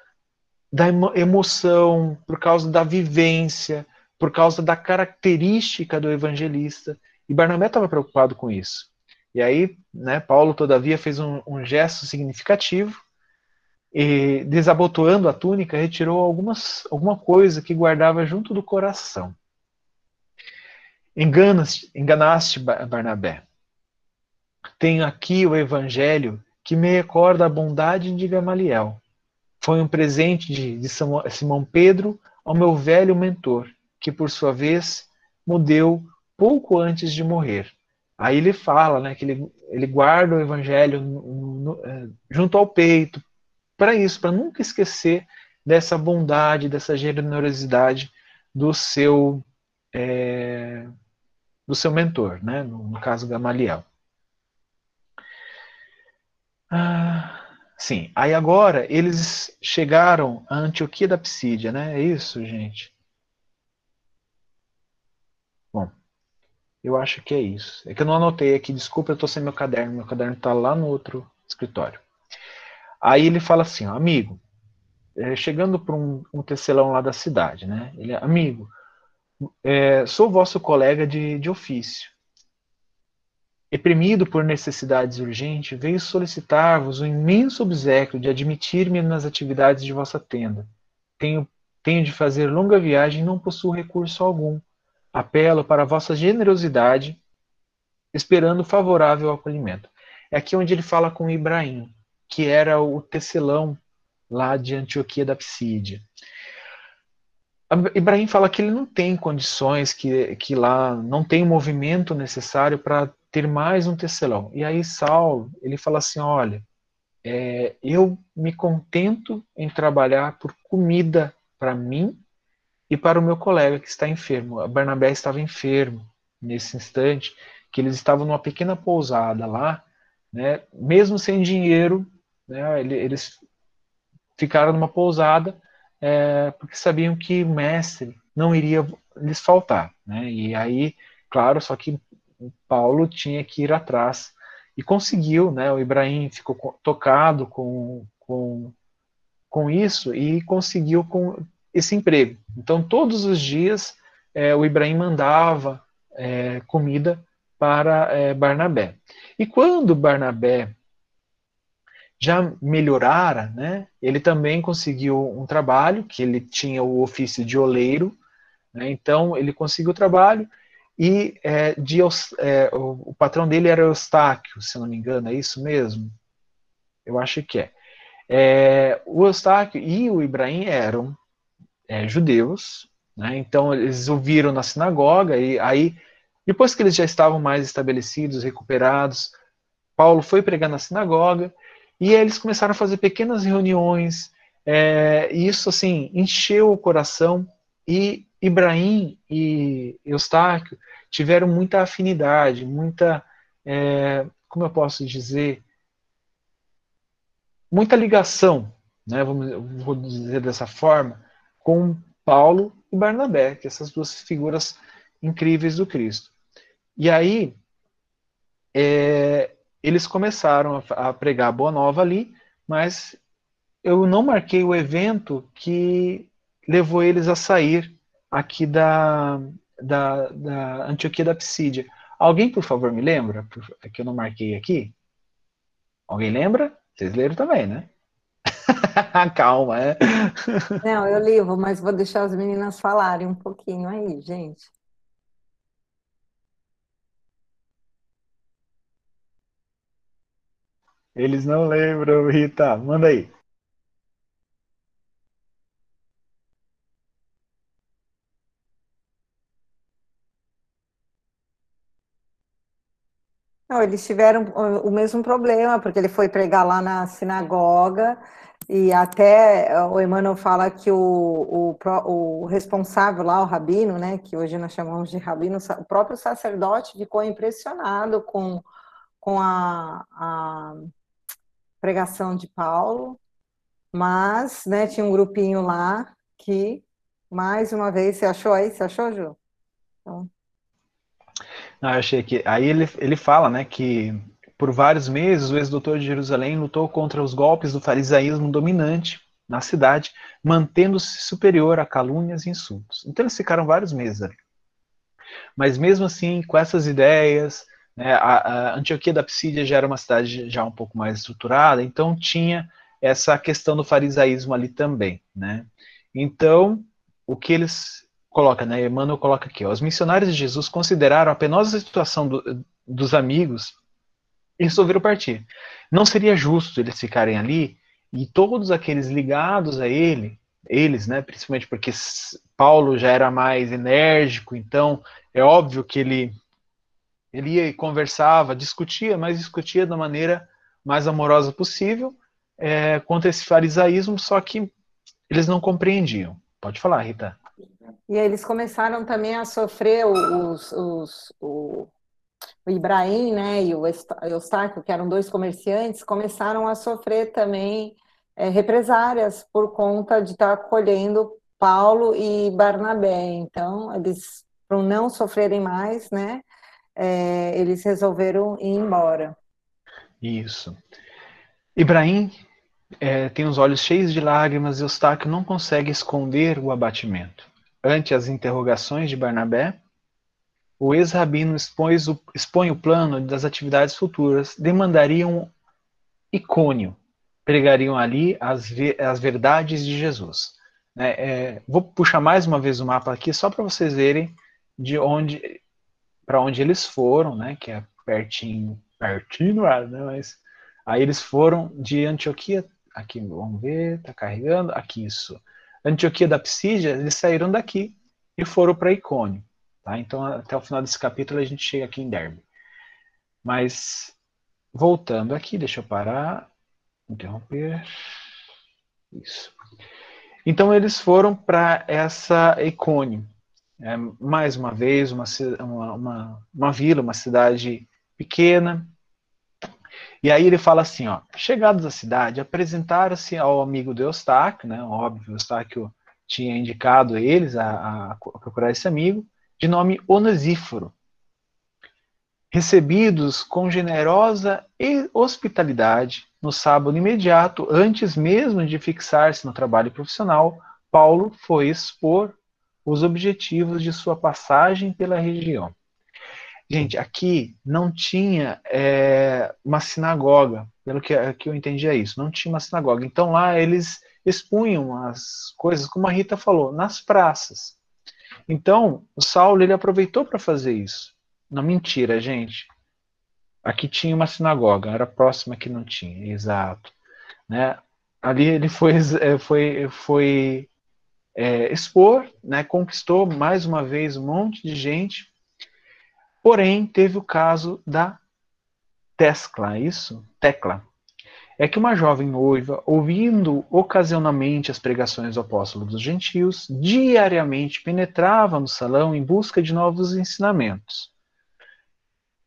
da emoção, por causa da vivência, por causa da característica do evangelista. E Barnabé estava preocupado com isso. E aí, né, Paulo, todavia, fez um, um gesto significativo e, desabotoando a túnica, retirou algumas, alguma coisa que guardava junto do coração. Enganaste, enganaste Barnabé. Tenho aqui o evangelho que me recorda a bondade de Gamaliel. Foi um presente de, de Simão Pedro ao meu velho mentor, que por sua vez me deu pouco antes de morrer. Aí ele fala né, que ele, ele guarda o evangelho no, no, é, junto ao peito, para isso, para nunca esquecer dessa bondade, dessa generosidade do seu é, do seu mentor, né? no, no caso Gamaliel. Ah, sim, aí agora eles chegaram a Antioquia da Psídia, né? É isso, gente? Bom, eu acho que é isso. É que eu não anotei aqui, desculpa, eu estou sem meu caderno. Meu caderno está lá no outro escritório. Aí ele fala assim, ó, amigo, é, chegando para um, um, tecelão lá da cidade, né? Ele, amigo, é, sou vosso colega de, de ofício. Reprimido por necessidades urgentes, veio solicitar-vos o imenso obsequio de admitir-me nas atividades de vossa tenda. Tenho, tenho de fazer longa viagem e não possuo recurso algum. Apelo para vossa generosidade, esperando favorável acolhimento. É aqui onde ele fala com Ibrahim, que era o tecelão lá de Antioquia da Psídia. Ibrahim fala que ele não tem condições, que, que lá não tem o movimento necessário para ter mais um tecelão. E aí Saulo, ele fala assim, olha, é, eu me contento em trabalhar por comida para mim e para o meu colega que está enfermo. A Barnabé estava enfermo nesse instante, que eles estavam numa pequena pousada lá, né, mesmo sem dinheiro, né, eles ficaram numa pousada é, porque sabiam que o mestre não iria lhes faltar. Né, e aí, claro, só que Paulo tinha que ir atrás e conseguiu, né, o Ibrahim ficou tocado com, com, com isso e conseguiu com esse emprego. Então, todos os dias, é, o Ibrahim mandava é, comida para é, Barnabé. E quando Barnabé já melhorara, né, ele também conseguiu um trabalho, que ele tinha o ofício de oleiro, né, então ele conseguiu o trabalho, e é, de, é, o, o, patrão dele era Eustáquio, se não me engano, é isso mesmo? Eu acho que é. é o Eustáquio e o Ibrahim eram é, judeus, né? então eles ouviram na sinagoga, e aí, depois que eles já estavam mais estabelecidos, recuperados, Paulo foi pregar na sinagoga, e eles começaram a fazer pequenas reuniões, é, e isso, assim, encheu o coração, e Ibrahim e Eustáquio tiveram muita afinidade, muita, é, como eu posso dizer, muita ligação, né, vamos, vou dizer dessa forma, com Paulo e Barnabé, que essas duas figuras incríveis do Cristo. E aí, é, eles começaram a, a pregar a Boa Nova ali, mas eu não marquei o evento que levou eles a sair aqui da, da, da Antioquia da Psídia. Alguém, por favor, me lembra? É que eu não marquei aqui. Alguém lembra? Vocês leram também, né? Calma, é. Não, eu levo, mas vou deixar as meninas falarem um pouquinho aí, gente. Eles não lembram, Rita. Manda aí. Não, eles tiveram o mesmo problema, porque ele foi pregar lá na sinagoga e até eh, o Emmanuel fala que o, o, o, responsável lá, o rabino, né, que hoje nós chamamos de rabino, o próprio sacerdote ficou impressionado com, com a, a pregação de Paulo, mas né, tinha um grupinho lá que, mais uma vez, você achou aí? Você achou, Ju? Então... Não, eu achei que. Aí ele, ele fala né, que por vários meses, o ex-doutor de Jerusalém lutou contra os golpes do farisaísmo dominante na cidade, mantendo-se superior a calúnias e insultos. Então eles ficaram vários meses ali. Mas mesmo assim, com essas ideias, né, a, a, Antioquia da Psídia já era uma cidade já um pouco mais estruturada, então tinha essa questão do farisaísmo ali também, né? Então, o que eles colocam, né? Emmanuel coloca aqui, ó, os missionários de Jesus consideraram a penosa situação do, dos amigos resolveram partir. Não seria justo eles ficarem ali e todos aqueles ligados a ele, eles, né, principalmente porque Paulo já era mais enérgico, então é óbvio que ele ele ia e conversava, discutia, mas discutia da maneira mais amorosa possível é, contra esse farisaísmo, só que eles não compreendiam. Pode falar, Rita. E eles começaram também a sofrer os, os, os, Ibrahim né, e o Eustáquio, que eram dois comerciantes, começaram a sofrer também é, represárias por conta de estar acolhendo Paulo e Barnabé. Então, eles, para não sofrerem mais, né, é, eles resolveram ir embora. Isso. Ibrahim é, tem os olhos cheios de lágrimas e Eustáquio não consegue esconder o abatimento. Ante as interrogações de Barnabé, o ex-rabino expõe o plano das atividades futuras, demandariam icônio, pregariam ali as, as verdades de Jesus. É, é, vou puxar mais uma vez o mapa aqui só para vocês verem de onde para onde eles foram, né, que é pertinho, pertinho, né, mas aí eles foram de Antioquia, aqui, vamos ver, tá carregando, aqui isso, Antioquia da Psídia, eles saíram daqui e foram para Icônio. Tá? Então, até o final desse capítulo, a gente chega aqui em Derbe. Mas, voltando aqui, deixa eu parar, interromper. Isso. Então, eles foram para essa Icônio. É, mais uma vez, uma, uma, uma, vila, uma cidade pequena. E aí ele fala assim, ó, chegados à cidade, apresentaram-se ao amigo de Eustáquio, né, óbvio, Eustáquio tinha indicado eles a, a procurar esse amigo, de nome Onesíforo. Recebidos com generosa hospitalidade, no sábado imediato, antes mesmo de fixar-se no trabalho profissional, Paulo foi expor os objetivos de sua passagem pela região. Gente, aqui não tinha é, uma sinagoga, pelo que, que eu entendi é isso, não tinha uma sinagoga. Então lá eles expunham as coisas, como a Rita falou, nas praças. Então, o Saulo ele aproveitou para fazer isso. Não mentira, gente. Aqui tinha uma sinagoga, era próxima que não tinha, exato. Né? Ali ele foi, é, foi, foi é, expor, né? conquistou mais uma vez um monte de gente. Porém, teve o caso da Tesla, isso? Tecla é que uma jovem noiva, ouvindo ocasionalmente as pregações do apóstolo dos gentios, diariamente penetrava no salão em busca de novos ensinamentos.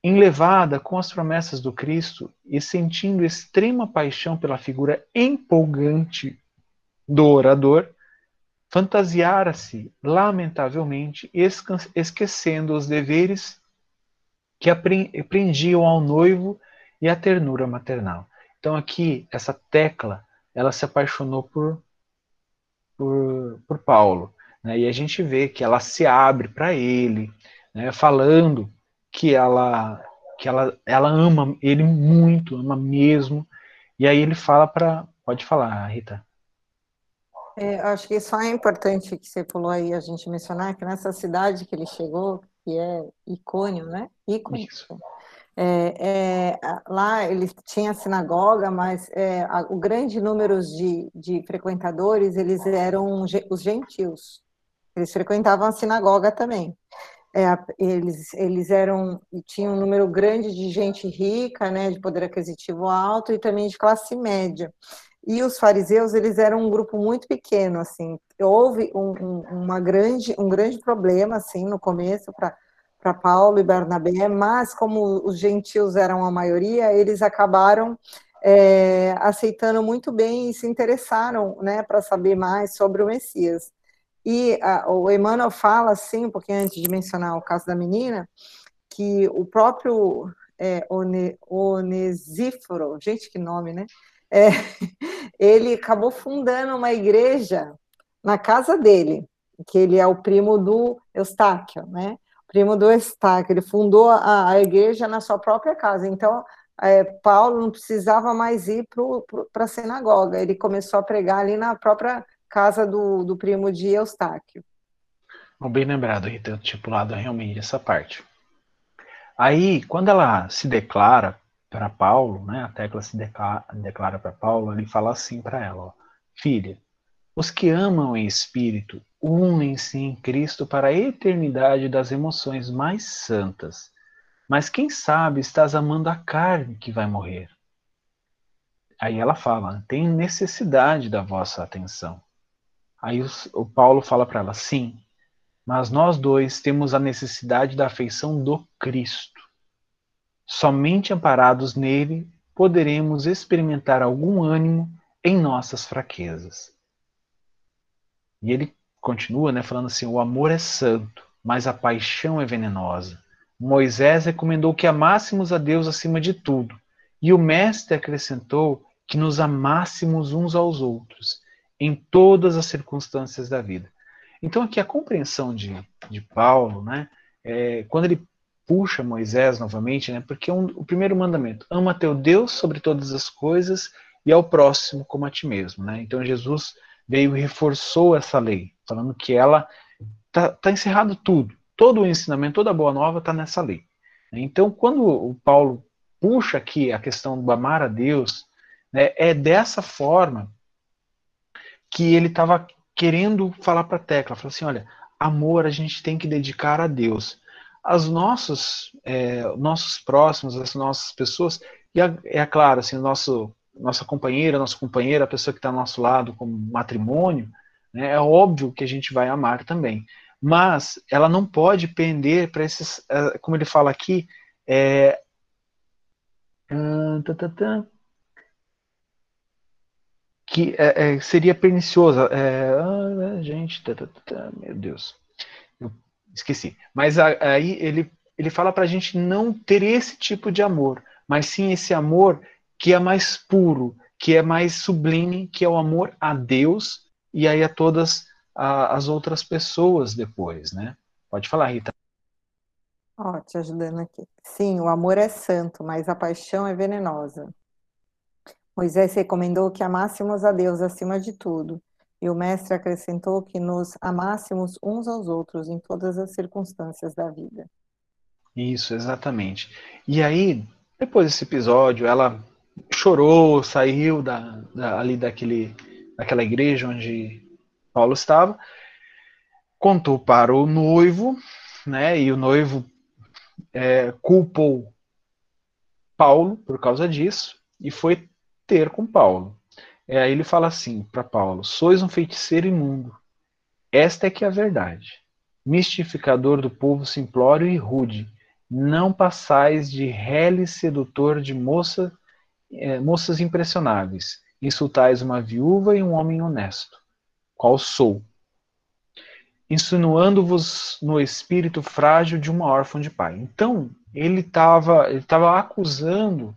Enlevada com as promessas do Cristo e sentindo extrema paixão pela figura empolgante do orador, fantasiara-se lamentavelmente, esquecendo os deveres que prendiam ao noivo e a ternura maternal. Então aqui, essa tecla, ela se apaixonou por, por, por Paulo. Né? E a gente vê que ela se abre para ele, né? falando que ela que ela, ela ama ele muito, ama mesmo. E aí ele fala para. Pode falar, Rita. É, acho que só é importante que você falou aí a gente mencionar que nessa cidade que ele chegou, que é Icônio, né? Icônio. Isso. É, é, lá eles tinha sinagoga, mas é, a, o grande número de, de frequentadores eles eram os gentios. Eles frequentavam a sinagoga também. É, eles, eles eram tinham um número grande de gente rica, né, de poder aquisitivo alto e também de classe média. E os fariseus eles eram um grupo muito pequeno, assim. Houve um, um, uma grande um grande problema assim no começo para para Paulo e Barnabé, mas como os gentios eram a maioria, eles acabaram é, aceitando muito bem e se interessaram né, para saber mais sobre o Messias. E a, o Emmanuel fala, assim, um pouquinho antes de mencionar o caso da menina, que o próprio é, One, Onesíforo, gente, que nome, né? É, ele acabou fundando uma igreja na casa dele, que ele é o primo do Eustáquio, né? Primo do Estaque, ele fundou a, a igreja na sua própria casa. Então, é, Paulo não precisava mais ir para a sinagoga, ele começou a pregar ali na própria casa do, do primo de Eustáquio. Bem lembrado, Rita, eu tinha pulado realmente essa parte. Aí, quando ela se declara para Paulo, né, a Tecla se declara para Paulo, ele fala assim para ela, ó, filha, os que amam em espírito unem-se em Cristo para a eternidade das emoções mais santas. Mas quem sabe estás amando a carne que vai morrer? Aí ela fala: tem necessidade da vossa atenção. Aí o, Paulo fala para ela: sim, mas nós dois temos a necessidade da afeição do Cristo. Somente amparados nele poderemos experimentar algum ânimo em nossas fraquezas. E ele continua né, falando assim: o amor é santo, mas a paixão é venenosa. Moisés recomendou que amássemos a Deus acima de tudo, e o Mestre acrescentou que nos amássemos uns aos outros, em todas as circunstâncias da vida. Então, aqui a compreensão de, de Paulo, né, é, quando ele puxa Moisés novamente, né, porque um, o primeiro mandamento, ama teu Deus sobre todas as coisas e ao próximo como a ti mesmo. Né? Então, Jesus veio e reforçou essa lei, falando que ela está tá encerrado tudo, todo o ensinamento, toda a boa nova está nessa lei. Então, quando o Paulo puxa aqui a questão do amar a Deus, né, é dessa forma que ele estava querendo falar para a tecla, fala assim, olha, amor a gente tem que dedicar a Deus. As nossos, é, nossos próximos, as nossas pessoas, e é, claro, assim, nosso, nossa companheira, nosso companheiro, a pessoa que está ao nosso lado como matrimônio, né, é óbvio que a gente vai amar também. Mas ela não pode pender para esses, é, como ele fala aqui, é, que é, é, seria perniciosa. É, gente, meu Deus, eu esqueci. Mas aí ele, ele fala para a gente não ter esse tipo de amor, mas sim esse amor que é mais puro, que é mais sublime, que é o amor a Deus e aí a todas a, as outras pessoas depois, né? Pode falar, Rita. Ó, te ajudando aqui. Sim, o amor é santo, mas a paixão é venenosa. Moisés recomendou que amássemos a Deus acima de tudo, e o mestre acrescentou que nos amássemos uns aos outros em todas as circunstâncias da vida. Isso, exatamente. E aí, depois desse episódio, ela chorou, saiu da, da, ali daquele, daquela igreja onde Paulo estava, contou para o noivo, né? E o noivo é, culpou Paulo por causa disso e foi ter com Paulo. É, aí ele fala assim para Paulo: Sois um feiticeiro imundo. Esta é que é a verdade. Mistificador do povo simplório e rude, não passais de rele sedutor de moça, é, moças impressionáveis. Insultais uma viúva e um homem honesto. Qual sou? Insinuando-vos no espírito frágil de uma órfã de pai. Então, ele estava ele tava acusando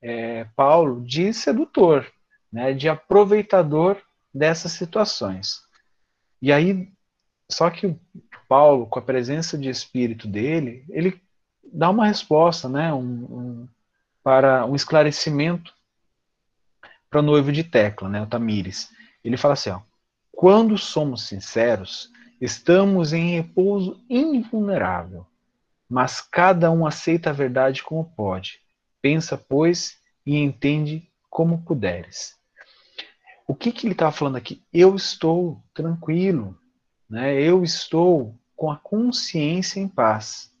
é, Paulo de sedutor, né, de aproveitador dessas situações. E aí, só que Paulo, com a presença de espírito dele, ele dá uma resposta, né, um, um, para um esclarecimento para o noivo de Tecla, né, o Tamires. Ele fala assim: ó, quando somos sinceros, estamos em repouso invulnerável, mas cada um aceita a verdade como pode. Pensa, pois, e entende como puderes. O que, que ele estava falando aqui? Eu estou tranquilo, né? eu estou com a consciência em paz.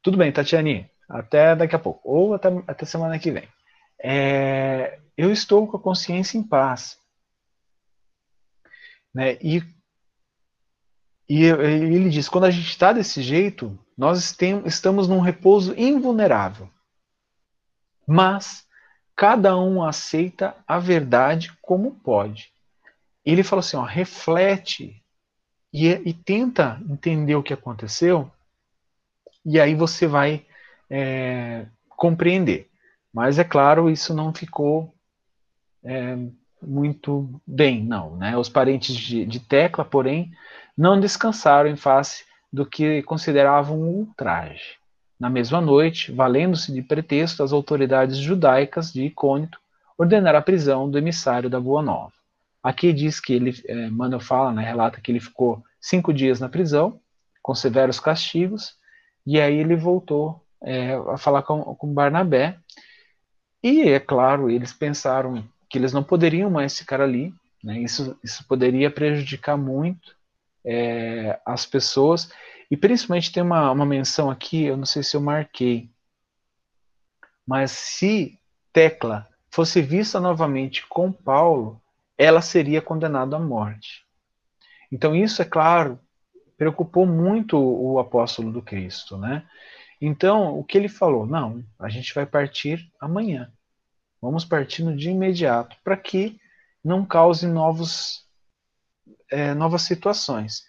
Tudo bem, Tatiane, até daqui a pouco, ou até, até semana que vem. É, eu estou com a consciência em paz. Né? E, e ele diz: quando a gente está desse jeito, nós estamos num repouso invulnerável. Mas cada um aceita a verdade como pode. Ele fala assim: ó, reflete e, e tenta entender o que aconteceu, e aí você vai é, compreender. Mas é claro, isso não ficou é, muito bem, não. Né? Os parentes de, de Tecla, porém, não descansaram em face do que consideravam um ultraje. Na mesma noite, valendo-se de pretexto, as autoridades judaicas de Icônito ordenaram a prisão do emissário da Boa Nova. Aqui diz que ele, é, Manuel fala, né, relata que ele ficou cinco dias na prisão, com severos castigos, e aí ele voltou é, a falar com, com Barnabé. E, é claro, eles pensaram que eles não poderiam mais ficar ali, né, isso, isso poderia prejudicar muito é, as pessoas, e principalmente tem uma, uma menção aqui, eu não sei se eu marquei, mas se Tecla fosse vista novamente com Paulo, ela seria condenada à morte. Então isso, é claro, preocupou muito o apóstolo do Cristo, né? Então, o que ele falou? Não, a gente vai partir amanhã. Vamos partir no dia imediato, para que não cause novos, é, novas situações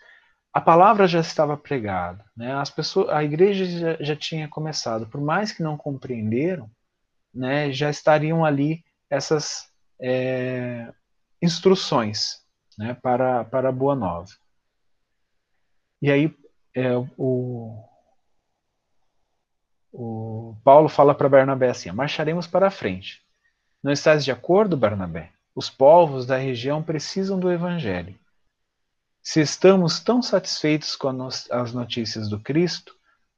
a palavra já estava pregada, né? As pessoas, a igreja já, já tinha começado, por mais que não compreenderam, né? Já estariam ali essas é, instruções, né? Para para a boa nova. E aí é, o o Paulo fala para Barnabé assim: marcharemos para a frente. Não estás de acordo, Barnabé? Os povos da região precisam do evangelho. Se estamos tão satisfeitos com as notícias do Cristo,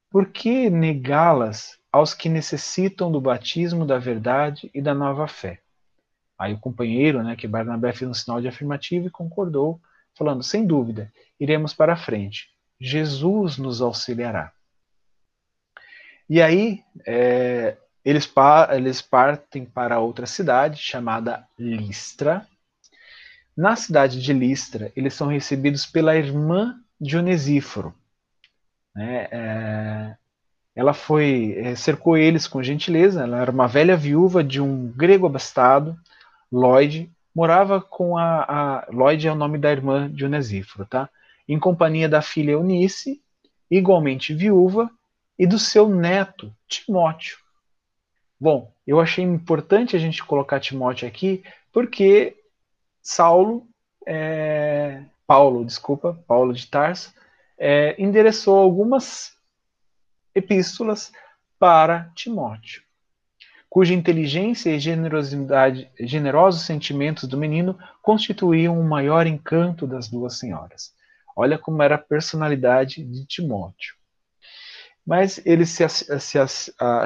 por que negá-las aos que necessitam do batismo da verdade e da nova fé? Aí o companheiro, né, que Barnabé fez um sinal de afirmativo e concordou, falando: sem dúvida, iremos para frente. Jesus nos auxiliará. E aí é, eles, pa eles partem para outra cidade chamada Listra. Na cidade de Listra, eles são recebidos pela irmã de Onesíforo. Né? É, ela foi é, cercou eles com gentileza. Ela era uma velha viúva de um grego abastado, Lloyd. Morava com a, a Lloyd é o nome da irmã de Onesíforo, tá? Em companhia da filha Eunice, igualmente viúva, e do seu neto Timóteo. Bom, eu achei importante a gente colocar Timóteo aqui porque Saulo, é, Paulo, desculpa, Paulo de Tarso, é, endereçou algumas epístolas para Timóteo, cuja inteligência e generosidade, generosos sentimentos do menino constituíam o maior encanto das duas senhoras. Olha como era a personalidade de Timóteo. Mas eles se, se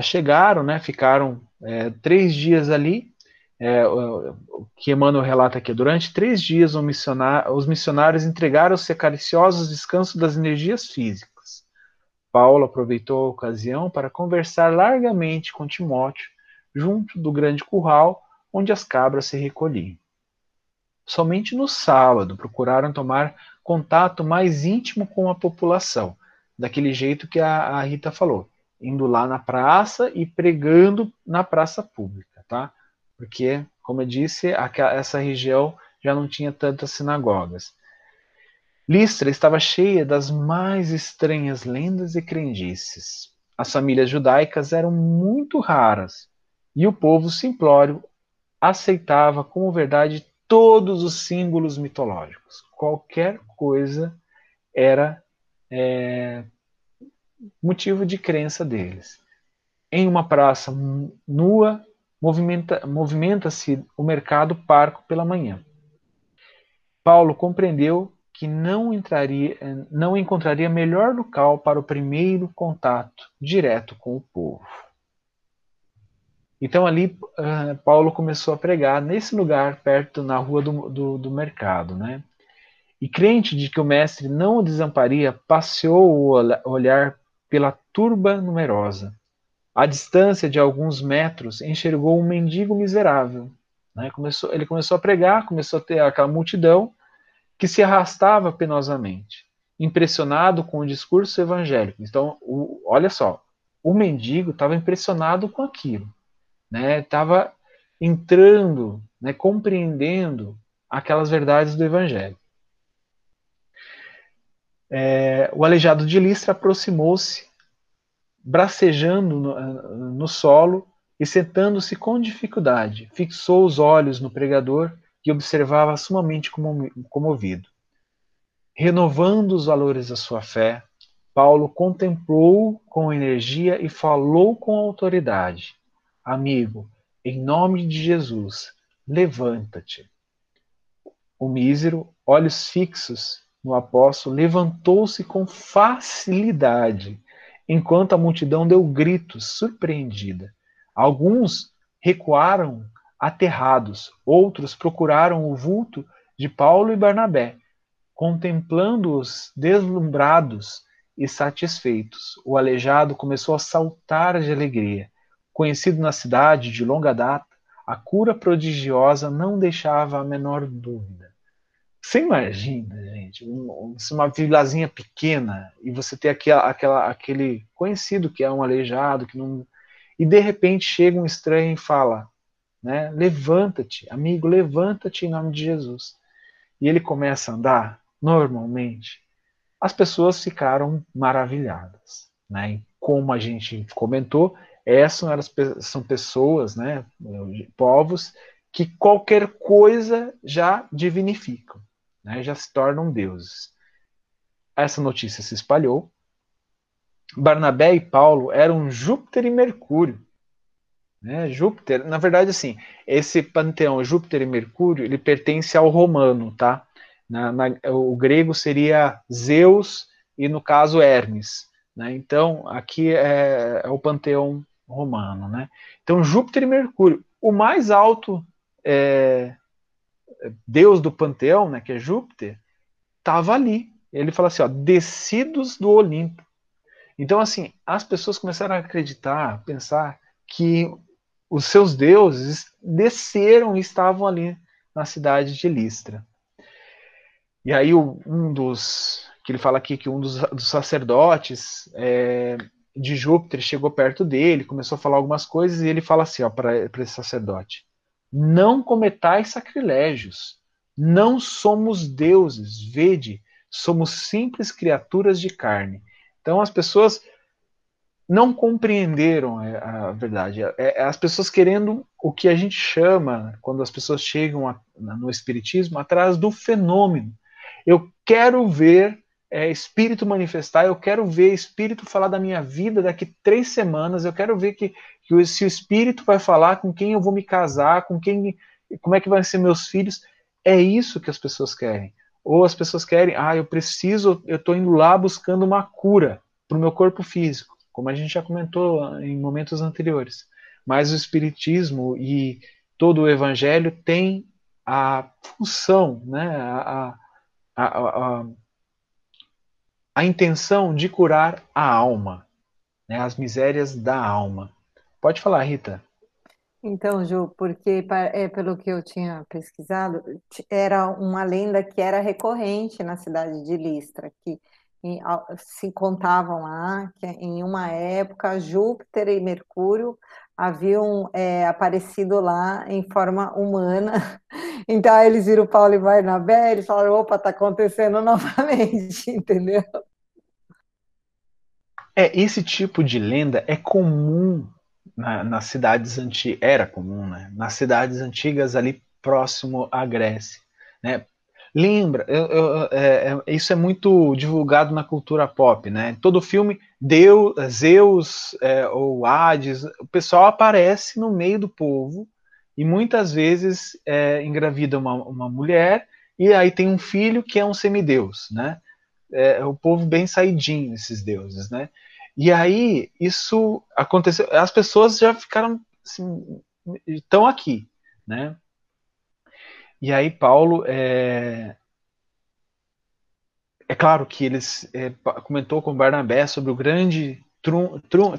chegaram, né, ficaram é, três dias ali. É, o que Emmanuel relata aqui, durante três dias os missionários entregaram-se a cariciosos descanso das energias físicas. Paulo aproveitou a ocasião para conversar largamente com Timóteo, junto do grande curral onde as cabras se recolhiam. Somente no sábado procuraram tomar contato mais íntimo com a população, daquele jeito que a, a Rita falou, indo lá na praça e pregando na praça pública, tá? Porque, como eu disse, essa região já não tinha tantas sinagogas. Listra estava cheia das mais estranhas lendas e crendices. As famílias judaicas eram muito raras e o povo simplório aceitava como verdade todos os símbolos mitológicos. Qualquer coisa era é, motivo de crença deles. Em uma praça nua, movimenta-se movimenta o mercado parco pela manhã. Paulo compreendeu que não, entraria, não encontraria melhor local para o primeiro contato direto com o povo. Então ali uh, Paulo começou a pregar nesse lugar, perto na rua do, do, do mercado, né? E crente de que o mestre não o desamparia, passeou o olhar pela turba numerosa. À distância de alguns metros, enxergou um mendigo miserável. Né? Começou, ele começou a pregar, começou a ter aquela multidão que se arrastava penosamente, impressionado com o discurso evangélico. Então, o, olha só, o mendigo estava impressionado com aquilo, estava né? entrando, né? compreendendo aquelas verdades do evangelho. É, o aleijado de Listra aproximou-se, bracejando no, no solo e sentando-se com dificuldade. Fixou os olhos no pregador e observava sumamente comovido. Renovando os valores da sua fé, Paulo contemplou com energia e falou com autoridade: Amigo, em nome de Jesus, levanta-te. O mísero, olhos fixos, no apóstolo, levantou-se com facilidade, enquanto a multidão deu gritos, surpreendida. Alguns recuaram aterrados, outros procuraram o vulto de Paulo e Barnabé, contemplando-os deslumbrados e satisfeitos. O aleijado começou a saltar de alegria. Conhecido na cidade de longa data, a cura prodigiosa não deixava a menor dúvida. Você imagina, gente, uma vilazinha pequena e você ter aquela, aquela, aquele conhecido que é um aleijado, que não. E de repente chega um estranho e fala, né? Levanta-te, amigo, levanta-te em nome de Jesus. E ele começa a andar normalmente. As pessoas ficaram maravilhadas, né? E como a gente comentou, essas são pessoas, né? Povos que qualquer coisa já divinificam né, já se tornam deuses. Essa notícia se espalhou. Barnabé e Paulo eram Júpiter e Mercúrio. Né? Júpiter, na verdade, assim, esse panteão Júpiter e Mercúrio, ele pertence ao romano, tá? Na, na, o grego seria Zeus e, no caso, Hermes. Né? Então, aqui é, é, o panteão romano. Né? Então, Júpiter e Mercúrio. O mais alto é, deus do panteão, né, que é Júpiter, estava ali. Ele fala assim, ó, descidos do Olimpo. Então, assim, as pessoas começaram a acreditar, pensar que os seus deuses desceram e estavam ali na cidade de Listra. E aí um dos que ele fala aqui que um dos, dos sacerdotes é, de Júpiter chegou perto dele, começou a falar algumas coisas e ele fala assim, ó, para esse sacerdote: não cometais sacrilégios, não somos deuses, vede, somos simples criaturas de carne. Então as pessoas não compreenderam é, a verdade. É, é, as pessoas querendo o que a gente chama, quando as pessoas chegam no Espiritismo, atrás do fenômeno. Eu quero ver é, Espírito manifestar, eu quero ver Espírito falar da minha vida daqui três semanas, eu quero ver que, que se o Espírito vai falar com quem eu vou me casar, com quem, como é que vai ser meus filhos. É isso que as pessoas querem. Ou as pessoas querem, ah, eu preciso, eu estou indo lá buscando uma cura para o meu corpo físico como a gente já comentou em momentos anteriores. Mas o Espiritismo e todo o Evangelho tem a função, né, a, a, a, a intenção de curar a alma, né, as misérias da alma. Pode falar, Rita. Então, Ju, porque é, pelo que eu tinha pesquisado, era uma lenda que era recorrente na cidade de Listra, que se contavam lá que em uma época Júpiter e Mercúrio haviam é, aparecido lá em forma humana. Então eles viram Paulo e Barnabé, eles falaram, opa, está acontecendo novamente, entendeu? É, esse tipo de lenda é comum na, nas cidades antigas, era comum, né? Nas cidades antigas ali próximo à Grécia, né? Lembra, eu, eu, é, é, isso é muito divulgado na cultura pop, né? Todo filme, Deus, Zeus é, ou Hades, o pessoal aparece no meio do povo e muitas vezes é, engravida uma, uma mulher e aí tem um filho que é um semideus, né? É, o povo bem saidinho, esses deuses, né? E aí isso aconteceu, as pessoas já ficaram assim, estão aqui, né? E aí Paulo é, é claro que eles é, comentou com Barnabé sobre o grande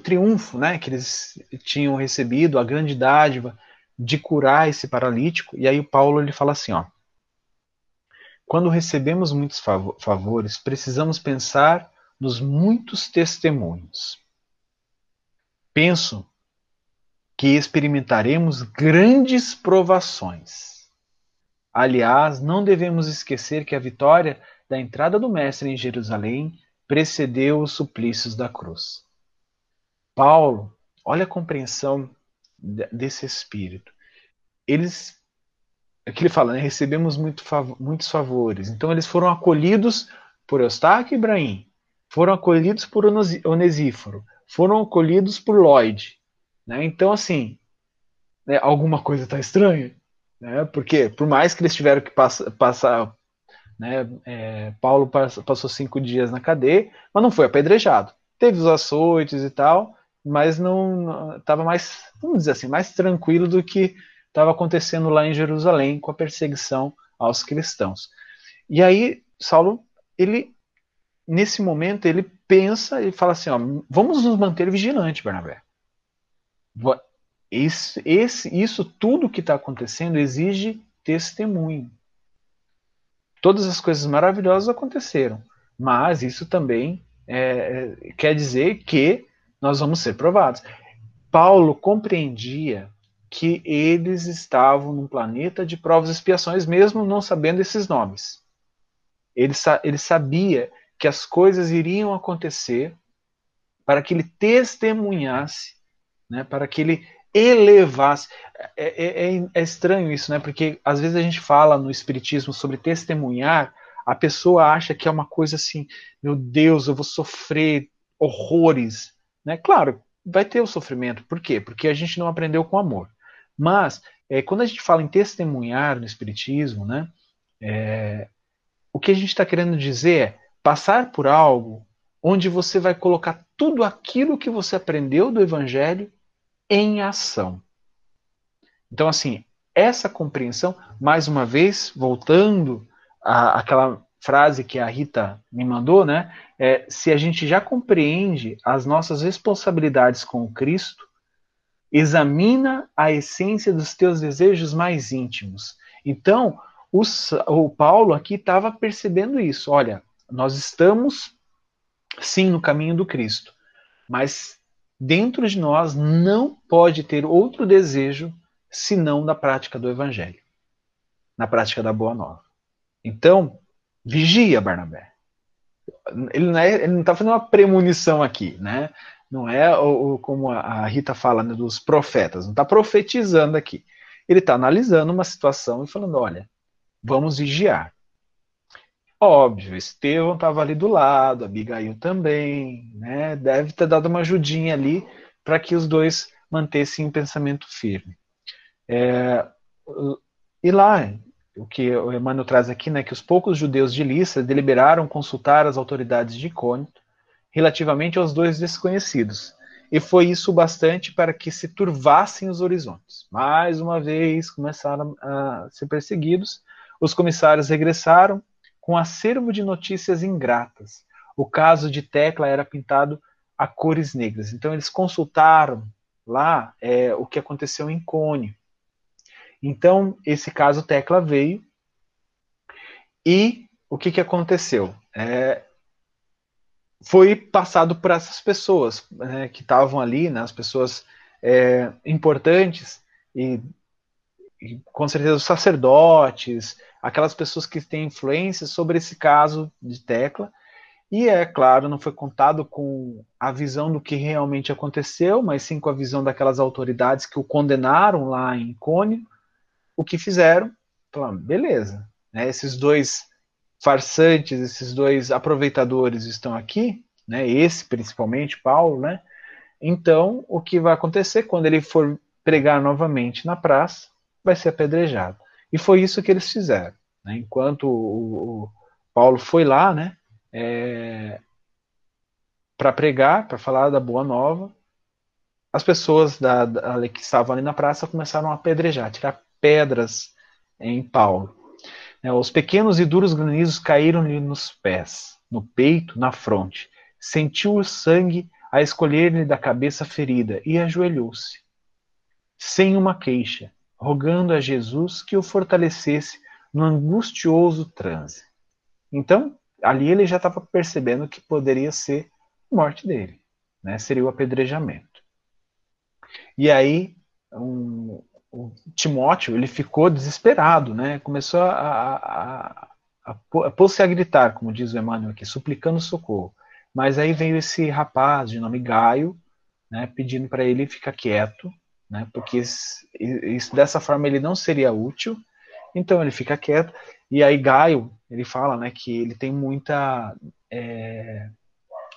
triunfo, né, que eles tinham recebido, a grande dádiva de curar esse paralítico. E aí Paulo ele fala assim, ó: Quando recebemos muitos favores, precisamos pensar nos muitos testemunhos. Penso que experimentaremos grandes provações Aliás, não devemos esquecer que a vitória da entrada do Mestre em Jerusalém precedeu os suplícios da cruz. Paulo, olha a compreensão desse espírito. Eles, é que ele fala, né, recebemos muito, muitos favores. Então eles foram acolhidos por Eustáquio e Ibrahim, foram acolhidos por Onesíforo, foram acolhidos por Lloyd. Né? Então, assim, né, alguma coisa está estranha? Né? Porque, por mais que eles tiveram que pass passar. Né, é, Paulo passou cinco dias na cadeia, mas não foi apedrejado. Teve os açoites e tal, mas não estava mais, vamos dizer assim, mais tranquilo do que estava acontecendo lá em Jerusalém com a perseguição aos cristãos. E aí Saulo, ele nesse momento ele pensa e fala assim, ó, vamos nos manter vigilantes, Bernabé. Esse, esse, isso tudo que está acontecendo exige testemunho. Todas as coisas maravilhosas aconteceram, mas isso também é, é, quer dizer que nós vamos ser provados. Paulo compreendia que eles estavam num planeta de provas e expiações, mesmo não sabendo esses nomes. Ele, ele sabia que as coisas iriam acontecer para que ele testemunhasse, né, para que ele elevasse. É, é, é, é, estranho isso, né? Porque às vezes a gente fala no Espiritismo sobre testemunhar, a pessoa acha que é uma coisa assim, meu Deus, eu vou sofrer horrores. Né? Claro, vai ter o sofrimento. Por quê? Porque a gente não aprendeu com amor. Mas, é, quando a gente fala em testemunhar no Espiritismo, né? É, o que a gente está querendo dizer é passar por algo onde você vai colocar tudo aquilo que você aprendeu do Evangelho em ação. Então, assim, essa compreensão, mais uma vez, voltando àquela frase que a Rita me mandou, né? É, se a gente já compreende as nossas responsabilidades com Cristo, examina a essência dos teus desejos mais íntimos. Então, o, o Paulo aqui estava percebendo isso. Olha, nós estamos sim no caminho do Cristo, mas dentro de nós não pode ter outro desejo senão da prática do Evangelho, na prática da Boa Nova. Então, vigia, Barnabé. Ele não está é, fazendo uma premonição aqui, né? Não é o, o como a Rita fala né, dos profetas, não está profetizando aqui. Ele está analisando uma situação e falando: olha, vamos vigiar. Óbvio, Estevão estava ali do lado, Abigail também, né? Deve ter dado uma ajudinha ali para que os dois mantessem um pensamento firme. É, e lá, o que o Emmanuel traz aqui, né, que os poucos judeus de Lícia deliberaram consultar as autoridades de Cônito relativamente aos dois desconhecidos, e foi isso bastante para que se turvassem os horizontes. Mais uma vez começaram a ser perseguidos, os comissários regressaram com acervo de notícias ingratas. O caso de Tecla era pintado a cores negras. Então eles consultaram lá é, o que aconteceu em Cônio. Então esse caso Tecla veio e o que, que aconteceu? É, foi passado por essas pessoas né, que estavam ali, né, as pessoas é, importantes e, com certeza os sacerdotes, aquelas pessoas que têm influência sobre esse caso de Tecla. E é claro, não foi contado com a visão do que realmente aconteceu, mas sim com a visão daquelas autoridades que o condenaram lá em Cônio. O que fizeram? Falaram, beleza, né, esses dois farsantes, esses dois aproveitadores estão aqui, né, esse principalmente, Paulo, né? Então, o que vai acontecer quando ele for pregar novamente na praça, vai ser apedrejado. E foi isso que eles fizeram. Né? Enquanto o, o, Paulo foi lá, né, é, para pregar, para falar da boa nova, as pessoas da, da, que estavam ali na praça começaram a apedrejar, tirar pedras em Paulo. Né, os pequenos e duros granizos caíram-lhe nos pés, no peito, na fronte. Sentiu o sangue a escolher-lhe da cabeça ferida e ajoelhou-se, sem uma queixa, rogando a Jesus que o fortalecesse no angustioso transe. Então, ali ele já estava percebendo que poderia ser a morte dele, né? seria o apedrejamento. E aí, um, o Timóteo ele ficou desesperado, né? começou a, a, a, a pôr-se a gritar, como diz o Emmanuel aqui, suplicando socorro. Mas aí veio esse rapaz de nome Gaio, né, pedindo para ele ficar quieto, né, porque isso, dessa forma ele não seria útil. Então ele fica quieto. E aí Gaio ele fala, né, que ele tem muita é,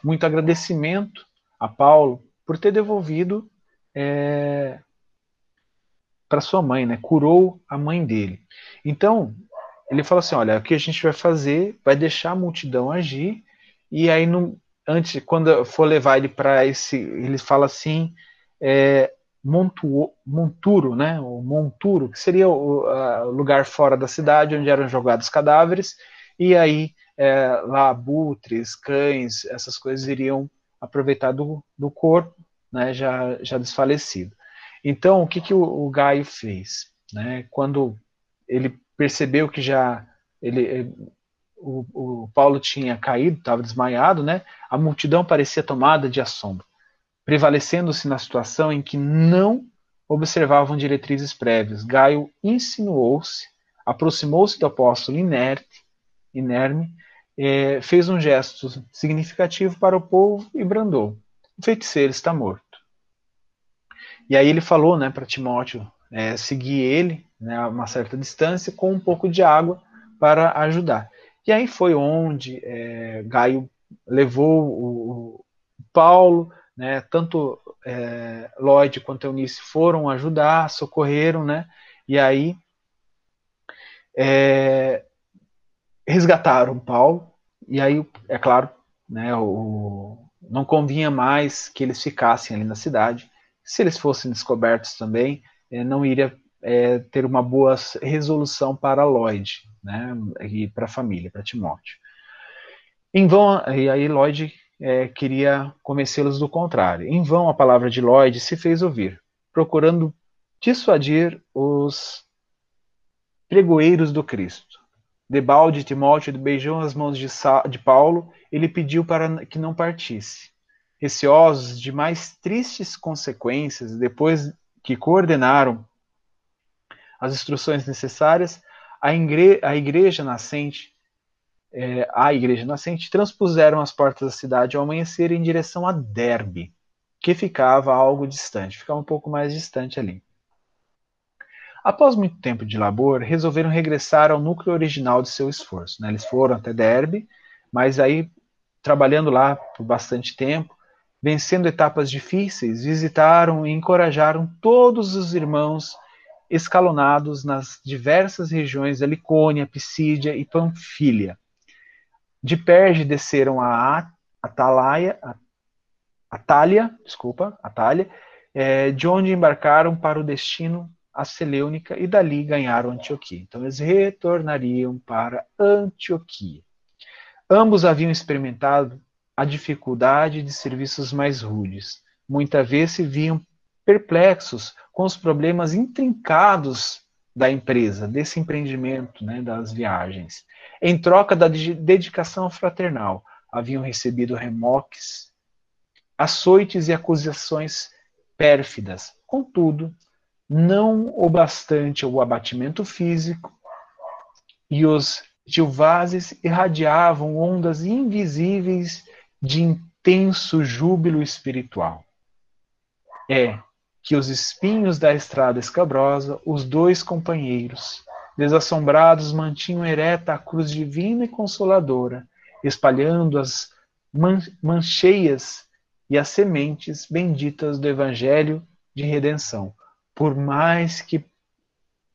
muito agradecimento a Paulo por ter devolvido é, para sua mãe, né, curou a mãe dele. Então ele fala assim, olha, o que a gente vai fazer, vai deixar a multidão agir e aí no, antes quando for levar ele para esse, ele fala assim, é, Montu, Monturo, né, o Monturo, que seria o lugar fora da cidade onde eram jogados cadáveres, e aí é, lá abutres, cães, essas coisas iriam aproveitar do, do corpo, né, já, já desfalecido. Então, o que, que o, o Gaio fez? Né, quando ele percebeu que já ele, o, o Paulo tinha caído, estava desmaiado, né, a multidão parecia tomada de assombro prevalecendo-se na situação em que não observavam diretrizes prévias. Gaio insinuou-se, aproximou-se do apóstolo inerte, inerme, é, fez um gesto significativo para o povo e brandou: O feiticeiro está morto. E aí ele falou né, para Timóteo é, seguir ele né, a uma certa distância com um pouco de água para ajudar. E aí foi onde é, Gaio levou o, o Paulo né? Tanto é, Lloyd quanto Eunice foram ajudar, socorreram, né? E aí é, resgataram Paulo. E aí, é claro, né? O, não convinha mais que eles ficassem ali na cidade. Se eles fossem descobertos também, é, não iria é, ter uma boa resolução para Lloyd, né, e para a família, para Timóteo. Em vão, e aí Lloyd é, queria convencê-los do contrário. Em vão a palavra de Lloyd se fez ouvir, procurando dissuadir os pregoeiros do Cristo. Debalde Timóteo beijou as mãos de, de Paulo e lhe pediu para que não partisse. Receosos de mais tristes consequências, depois que coordenaram as instruções necessárias, a, a igreja nascente, é, a igreja nascente, transpuseram as portas da cidade ao amanhecer em direção a Derbe, que ficava algo distante, ficava um pouco mais distante ali. Após muito tempo de labor, resolveram regressar ao núcleo original de seu esforço. Né? Eles foram até Derbe, mas aí, trabalhando lá por bastante tempo, vencendo etapas difíceis, visitaram e encorajaram todos os irmãos escalonados nas diversas regiões da Licônia, Pisídia e Panfilha. De Perge desceram a Atalaia, Atália, desculpa, Atália, é, de onde embarcaram para o destino a Seleunica e dali ganharam Antioquia. Então eles retornariam para Antioquia. Ambos haviam experimentado a dificuldade de serviços mais rudes. Muitas vezes se viam perplexos com os problemas intrincados da empresa, desse empreendimento, né, das viagens. Em troca da dedicação fraternal, haviam recebido remoques, açoites e acusações pérfidas. Contudo, não o bastante o abatimento físico, e os Gilvazes irradiavam ondas invisíveis de intenso júbilo espiritual. É que os espinhos da estrada escabrosa, os dois companheiros, desassombrados, mantinham ereta a cruz divina e consoladora, espalhando as man mancheias e as sementes benditas do evangelho de redenção, por mais que,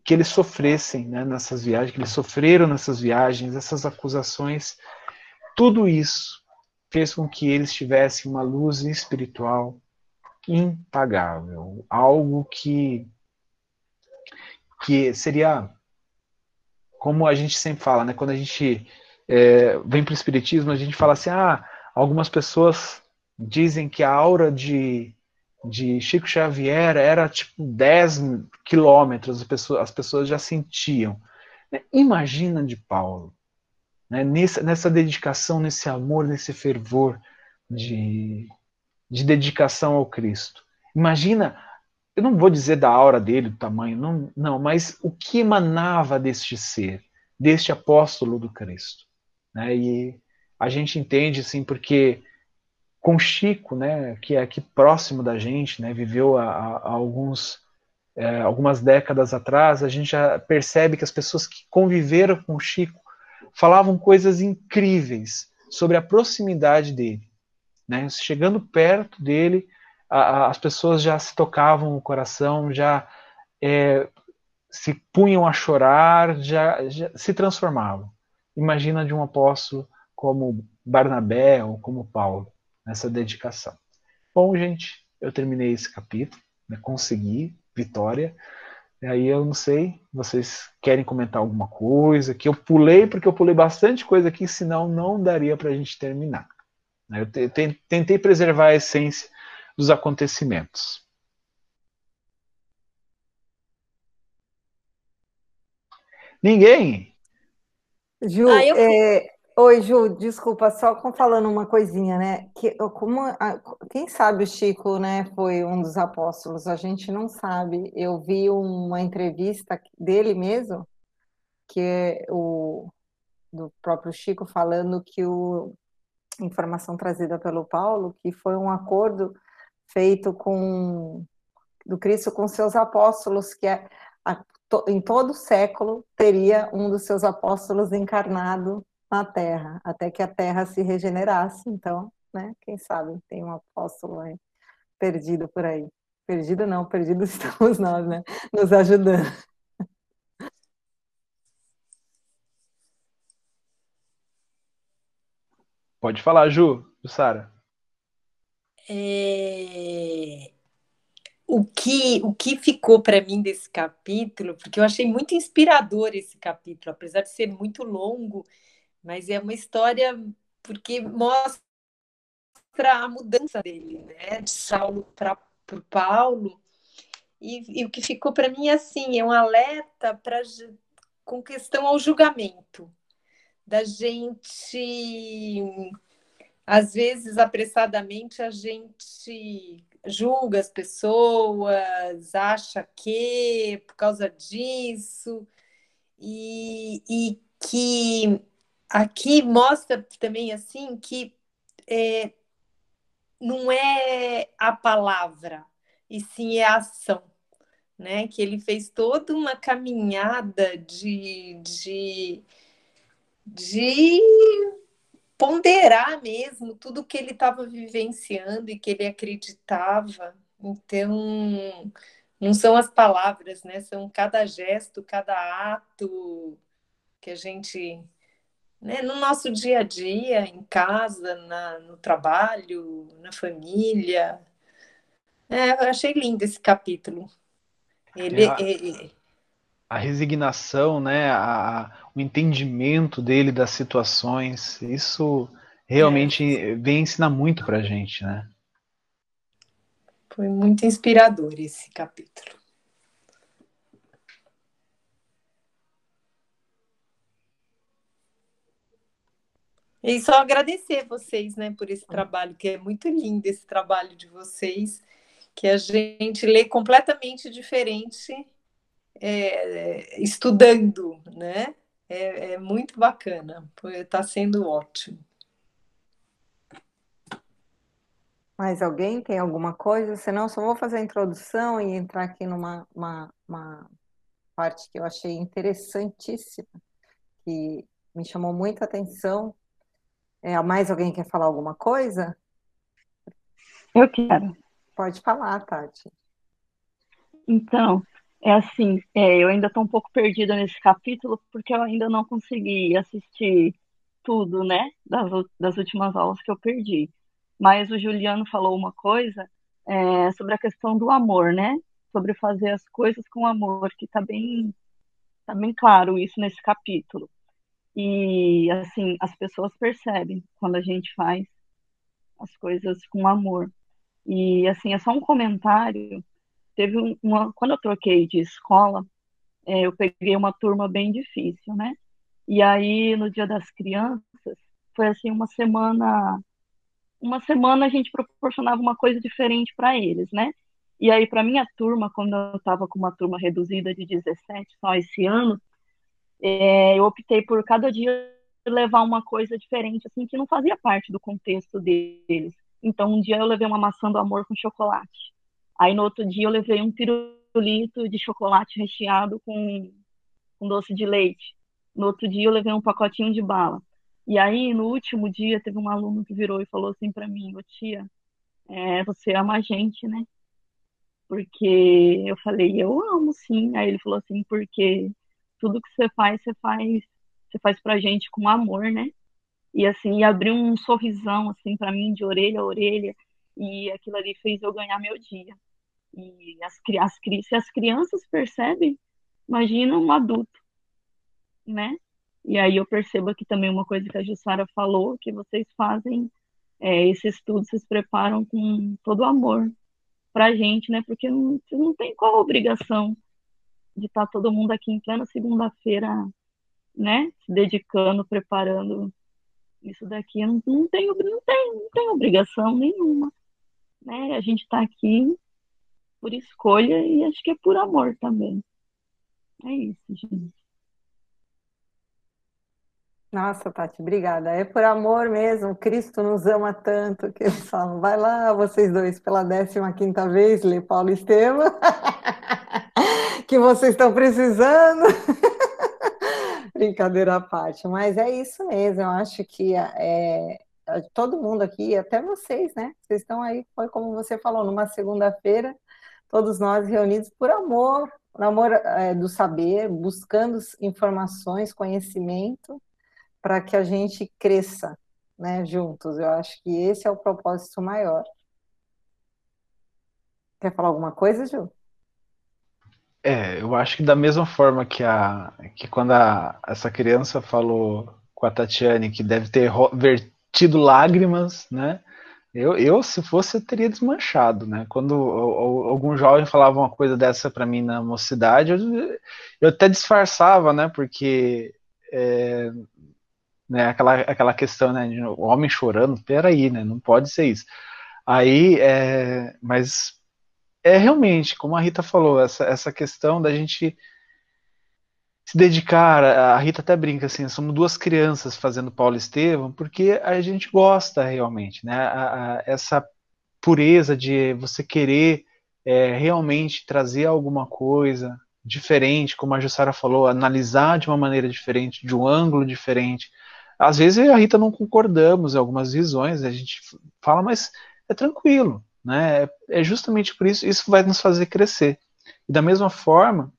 que eles sofressem né, nessas viagens, que eles sofreram nessas viagens, essas acusações, tudo isso fez com que eles tivessem uma luz espiritual impagável, algo que que seria como a gente sempre fala, né? Quando a gente é, vem para o espiritismo, a gente fala assim, ah, algumas pessoas dizem que a aura de de Chico Xavier era tipo 10 quilômetros, as pessoas, as pessoas já sentiam. Imagina de Paulo, né? nessa, nessa dedicação, nesse amor, nesse fervor de, de dedicação ao Cristo. Imagina, eu não vou dizer da aura dele, do tamanho, não, não mas o que emanava deste ser, deste apóstolo do Cristo. Né? E a gente entende, assim, porque com Chico, né, que é aqui próximo da gente, né, viveu há, alguns, é, algumas décadas atrás, a gente já percebe que as pessoas que conviveram com Chico falavam coisas incríveis sobre a proximidade dele. Né? Chegando perto dele, a, a, as pessoas já se tocavam o coração, já é, se punham a chorar, já, já se transformavam. Imagina de um apóstolo como Barnabé ou como Paulo nessa dedicação. Bom, gente, eu terminei esse capítulo, né, consegui, vitória. E aí eu não sei, vocês querem comentar alguma coisa? Que eu pulei, porque eu pulei bastante coisa aqui, senão não daria para a gente terminar. Eu tentei preservar a essência dos acontecimentos. Ninguém? Ju, ah, eu... é, Oi, Ju, desculpa, só falando uma coisinha, né? Que, como, quem sabe o Chico, né, foi um dos apóstolos, a gente não sabe. Eu vi uma entrevista dele mesmo, que é o do próprio Chico falando que o informação trazida pelo Paulo, que foi um acordo feito com do Cristo com seus apóstolos, que é, a, to, em todo século teria um dos seus apóstolos encarnado na Terra, até que a Terra se regenerasse. Então, né, quem sabe tem um apóstolo aí, perdido por aí. Perdido não, perdidos estamos nós, né? Nos ajudando. Pode falar, Ju, Sara. É... o que, o que ficou para mim desse capítulo, porque eu achei muito inspirador esse capítulo, apesar de ser muito longo, mas é uma história porque mostra a mudança dele, né, de Saulo para Paulo. E, e, o que ficou para mim assim é um alerta para com questão ao julgamento da gente às vezes apressadamente a gente julga as pessoas, acha que por causa disso, e, e que aqui mostra também assim que é, não é a palavra, e sim é a ação. Né, que ele fez toda uma caminhada de, de, de ponderar mesmo tudo que ele estava vivenciando e que ele acreditava. Então, não são as palavras, né? São cada gesto, cada ato que a gente, né? no nosso dia a dia, em casa, na, no trabalho, na família. É, eu achei lindo esse capítulo. Ele, é, ele, a resignação, né, a, o entendimento dele das situações, isso realmente é. vem ensinar muito para a gente, né? Foi muito inspirador esse capítulo. E só agradecer vocês, né, por esse trabalho, que é muito lindo esse trabalho de vocês, que a gente lê completamente diferente é, estudando, né? É, é muito bacana, está sendo ótimo. Mais alguém tem alguma coisa? Senão, só vou fazer a introdução e entrar aqui numa uma, uma parte que eu achei interessantíssima, que me chamou muita atenção. É, mais alguém quer falar alguma coisa? Eu quero. Pode falar, Tati. Então, é assim, é, eu ainda estou um pouco perdida nesse capítulo porque eu ainda não consegui assistir tudo, né, das, das últimas aulas que eu perdi. Mas o Juliano falou uma coisa é, sobre a questão do amor, né? Sobre fazer as coisas com amor, que está bem, tá bem claro isso nesse capítulo. E, assim, as pessoas percebem quando a gente faz as coisas com amor. E, assim, é só um comentário teve uma, quando eu troquei de escola, é, eu peguei uma turma bem difícil, né? E aí no Dia das Crianças foi assim uma semana, uma semana a gente proporcionava uma coisa diferente para eles, né? E aí para minha turma, quando eu estava com uma turma reduzida de 17 só esse ano, é, eu optei por cada dia levar uma coisa diferente, assim, que não fazia parte do contexto deles. Então, um dia eu levei uma maçã do amor com chocolate. Aí no outro dia eu levei um pirulito de chocolate recheado com, com doce de leite. No outro dia eu levei um pacotinho de bala. E aí no último dia teve um aluno que virou e falou assim para mim, ô tia, é, você ama a gente, né? Porque eu falei, eu amo sim. Aí ele falou assim, porque tudo que você faz, você faz, você faz pra gente com amor, né? E assim, e abriu um sorrisão assim para mim de orelha a orelha, e aquilo ali fez eu ganhar meu dia. E as, as, se as crianças percebem, imagina um adulto, né? E aí eu percebo aqui também uma coisa que a Jussara falou, que vocês fazem é, esse estudo, vocês preparam com todo amor pra gente, né? Porque não, não tem qual obrigação de estar tá todo mundo aqui em plena segunda-feira, né? Se dedicando, preparando isso daqui. Não, não, tem, não, tem, não tem obrigação nenhuma, né? A gente está aqui por escolha e acho que é por amor também. É isso, gente. Nossa, Tati, obrigada. É por amor mesmo. Cristo nos ama tanto que eles falam, vai lá, vocês dois, pela 15 quinta vez, ler Paulo Estevam, que vocês estão precisando. Brincadeira à parte, mas é isso mesmo. Eu acho que é, é, todo mundo aqui, até vocês, né? Vocês estão aí, foi como você falou, numa segunda-feira, todos nós reunidos por amor, por amor é, do saber, buscando informações, conhecimento, para que a gente cresça né, juntos. Eu acho que esse é o propósito maior. Quer falar alguma coisa, Ju? É, eu acho que da mesma forma que a que quando a, essa criança falou com a Tatiane que deve ter vertido lágrimas, né? Eu, eu, se fosse, eu teria desmanchado, né? Quando algum jovem falava uma coisa dessa para mim na mocidade, eu, eu até disfarçava, né? Porque é, né, aquela, aquela questão, né? De, o homem chorando, peraí, né? Não pode ser isso. Aí, é, mas é realmente, como a Rita falou, essa, essa questão da gente se dedicar, a Rita até brinca assim, somos duas crianças fazendo Paulo Estevam, porque a gente gosta realmente, né? A, a, essa pureza de você querer é, realmente trazer alguma coisa diferente, como a Jussara falou, analisar de uma maneira diferente, de um ângulo diferente. Às vezes a Rita não concordamos em algumas visões, a gente fala, mas é tranquilo, né? É justamente por isso, isso vai nos fazer crescer. E da mesma forma,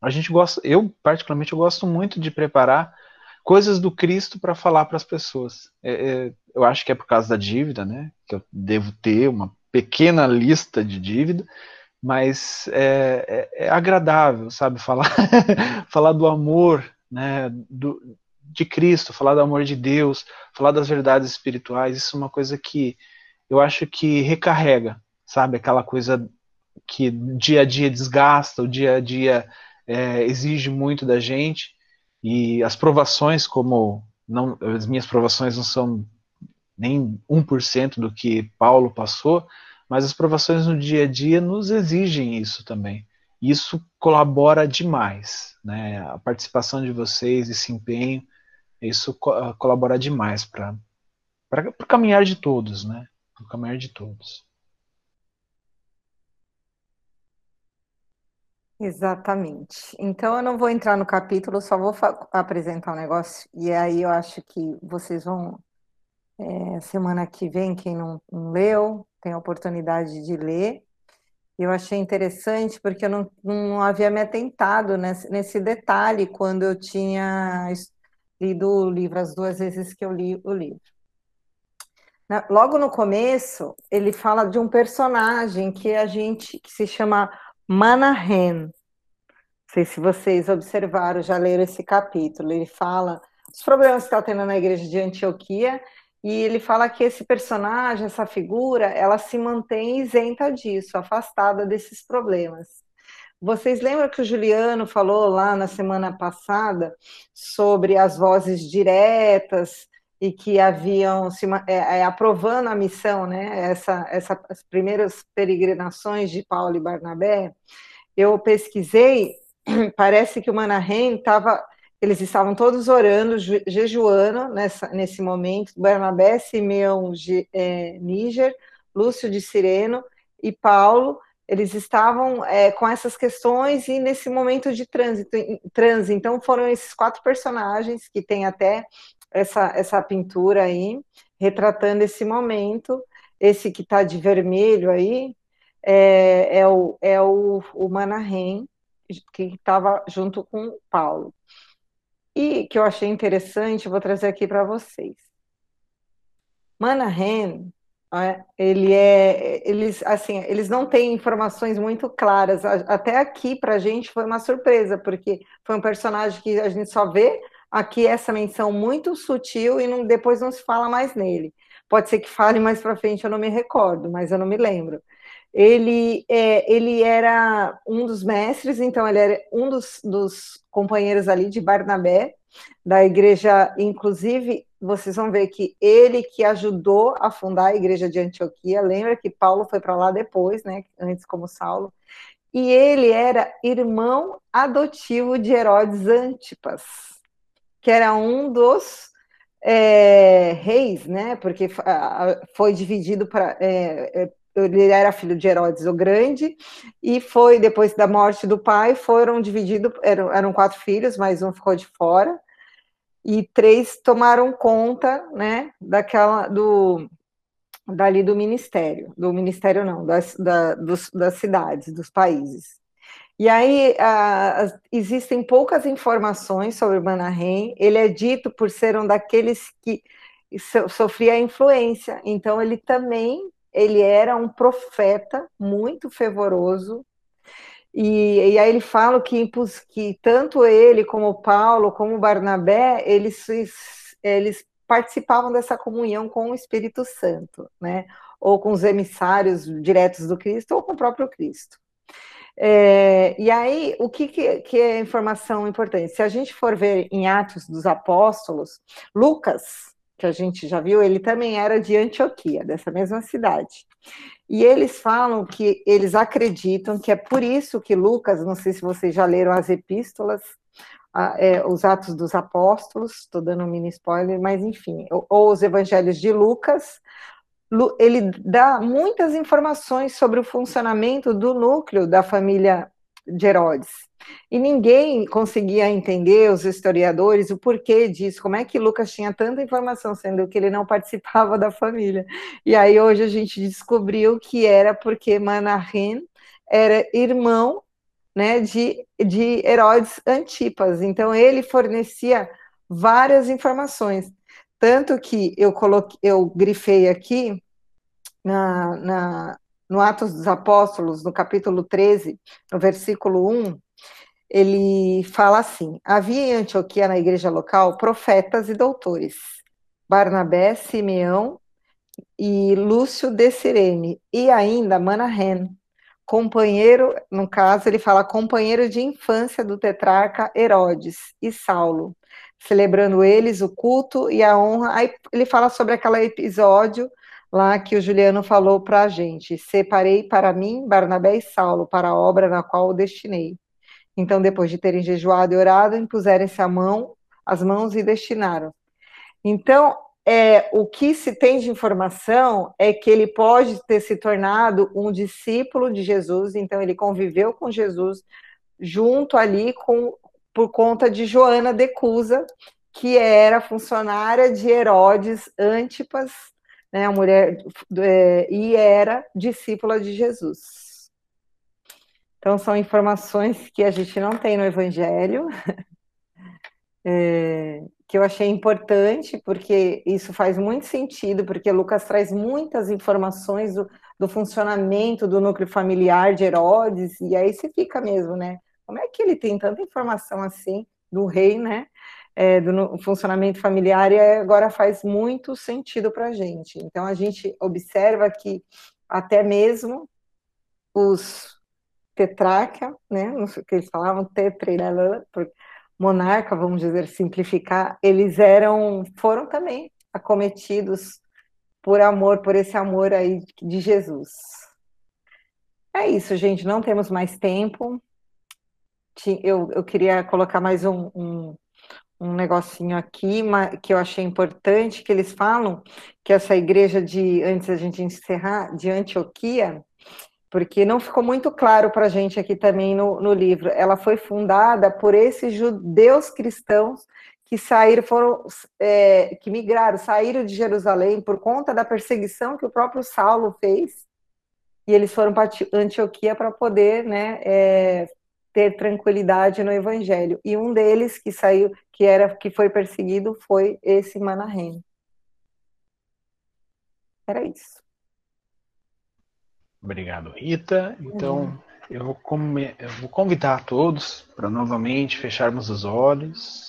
a gente gosta, eu particularmente eu gosto muito de preparar coisas do Cristo para falar para as pessoas. É, é, eu acho que é por causa da dívida, né? Que eu devo ter uma pequena lista de dívida, mas é, é, é agradável, sabe? Falar, falar do amor, né? Do, de Cristo, falar do amor de Deus, falar das verdades espirituais. Isso é uma coisa que eu acho que recarrega, sabe? Aquela coisa que dia a dia desgasta, o dia a dia é, exige muito da gente e as provações, como não, as minhas provações não são nem 1% do que Paulo passou, mas as provações no dia a dia nos exigem isso também. Isso colabora demais, né? A participação de vocês, esse empenho, isso co colabora demais para o caminhar de todos, né? O caminhar de todos. Exatamente. Então, eu não vou entrar no capítulo, só vou apresentar um negócio, e aí eu acho que vocês vão, é, semana que vem, quem não, não, leu, tem a oportunidade de ler. Eu achei interessante porque eu não, não havia me atentado nesse, nesse detalhe quando eu tinha lido o livro, as duas vezes que eu li o livro. Logo no começo, ele fala de um personagem que a gente que se chama Manahem. Não sei se vocês observaram, já leram esse capítulo. Ele fala dos problemas que está tendo na igreja de Antioquia e ele fala que esse personagem, essa figura, ela se mantém isenta disso, afastada desses problemas. Vocês lembram que o Juliano falou lá na semana passada sobre as vozes diretas e que haviam se é, é, aprovando a missão, né? Essa, essa, as primeiras peregrinações de Paulo e Barnabé, eu pesquisei, parece que o Manahem estava, eles estavam todos orando, jejuando nessa, nesse momento, Barnabé, Simeão, é, Níger, Lúcio de Sireno e Paulo, eles estavam é, com essas questões e nesse momento de trânsito, trânsito. Então foram esses quatro personagens que tem até essa, essa pintura aí, retratando esse momento. Esse que está de vermelho aí é, é, o, é o, o Manahem, que estava junto com Paulo. E que eu achei interessante, vou trazer aqui para vocês. Manahem, ele é, eles, assim, eles não têm informações muito claras. Até aqui para a gente foi uma surpresa, porque foi um personagem que a gente só vê aqui essa menção muito sutil e não, depois não se fala mais nele. Pode ser que fale mais para frente, eu não me recordo, mas eu não me lembro. Ele, é, ele era um dos mestres, então ele era um dos, dos companheiros ali de Barnabé, da igreja, inclusive, vocês vão ver que ele que ajudou a fundar a igreja de Antioquia, lembra que Paulo foi para lá depois, né, antes como Saulo, e ele era irmão adotivo de Herodes Antipas, que era um dos é, reis, né? Porque foi dividido para. É, é, ele era filho de Herodes o Grande, e foi, depois da morte do pai, foram divididos, eram, eram quatro filhos, mas um ficou de fora, e três tomaram conta, né, daquela, do, dali do ministério, do ministério não, das, da, dos, das cidades, dos países. E aí existem poucas informações sobre Manahem. Ele é dito por ser um daqueles que so, sofria influência. Então ele também ele era um profeta muito fervoroso, e, e aí ele fala que, que tanto ele como Paulo, como Barnabé, eles, eles participavam dessa comunhão com o Espírito Santo, né? Ou com os emissários diretos do Cristo, ou com o próprio Cristo. É, e aí, o que, que, é informação importante? Se a gente for ver em Atos dos Apóstolos, Lucas, que a gente já viu, ele também era de Antioquia, dessa mesma cidade. E eles falam que eles acreditam que é por isso que Lucas, não sei se vocês já leram as epístolas, é, os Atos dos Apóstolos, estou dando um mini spoiler, mas enfim, ou, ou os Evangelhos de Lucas, ele dá muitas informações sobre o funcionamento do núcleo da família de Herodes. E ninguém conseguia entender, os historiadores, o porquê disso, como é que Lucas tinha tanta informação, sendo que ele não participava da família. E aí hoje a gente descobriu que era porque Manahem era irmão né, de, de Herodes Antipas. Então ele fornecia várias informações. Tanto que eu coloquei, eu grifei aqui na, na, no Atos dos Apóstolos, no capítulo 13, no versículo 1, ele fala assim: havia em Antioquia, na igreja local, profetas e doutores, Barnabé, Simeão e Lúcio de Sirene, e ainda Manahem, companheiro, no caso, ele fala companheiro de infância do tetrarca Herodes e Saulo, celebrando eles o culto e a honra. Aí ele fala sobre aquele episódio lá que o Juliano falou para a gente: separei para mim Barnabé e Saulo para a obra na qual o destinei. Então, depois de terem jejuado e orado, impuseram-se a mão, as mãos e destinaram. Então, é, o que se tem de informação é que ele pode ter se tornado um discípulo de Jesus, então ele conviveu com Jesus junto ali com por conta de Joana de Cusa, que era funcionária de Herodes Antipas, né, a mulher é, e era discípula de Jesus. Então, são informações que a gente não tem no Evangelho, é, que eu achei importante, porque isso faz muito sentido, porque Lucas traz muitas informações do, do funcionamento do núcleo familiar de Herodes, e aí você fica mesmo, né? Como é que ele tem tanta informação assim do rei, né? É, do funcionamento familiar, e agora faz muito sentido para a gente. Então, a gente observa que até mesmo os tetraca, né? Que eles falavam, tetra, né? monarca, vamos dizer, simplificar, eles eram, foram também acometidos por amor, por esse amor aí de Jesus. É isso, gente, não temos mais tempo. Eu, eu queria colocar mais um, um, um negocinho aqui que eu achei importante, que eles falam que essa igreja de, antes da gente encerrar, de Antioquia, porque não ficou muito claro para a gente aqui também no, no livro. Ela foi fundada por esses judeus cristãos que saíram, foram, é, que migraram, saíram de Jerusalém por conta da perseguição que o próprio Saulo fez, e eles foram para Antioquia para poder, né, é, ter tranquilidade no Evangelho. E um deles que saiu, que era, que foi perseguido, foi esse Manahem. Era isso. Obrigado, Rita. Então, uhum. eu, vou eu vou convidar todos para novamente fecharmos os olhos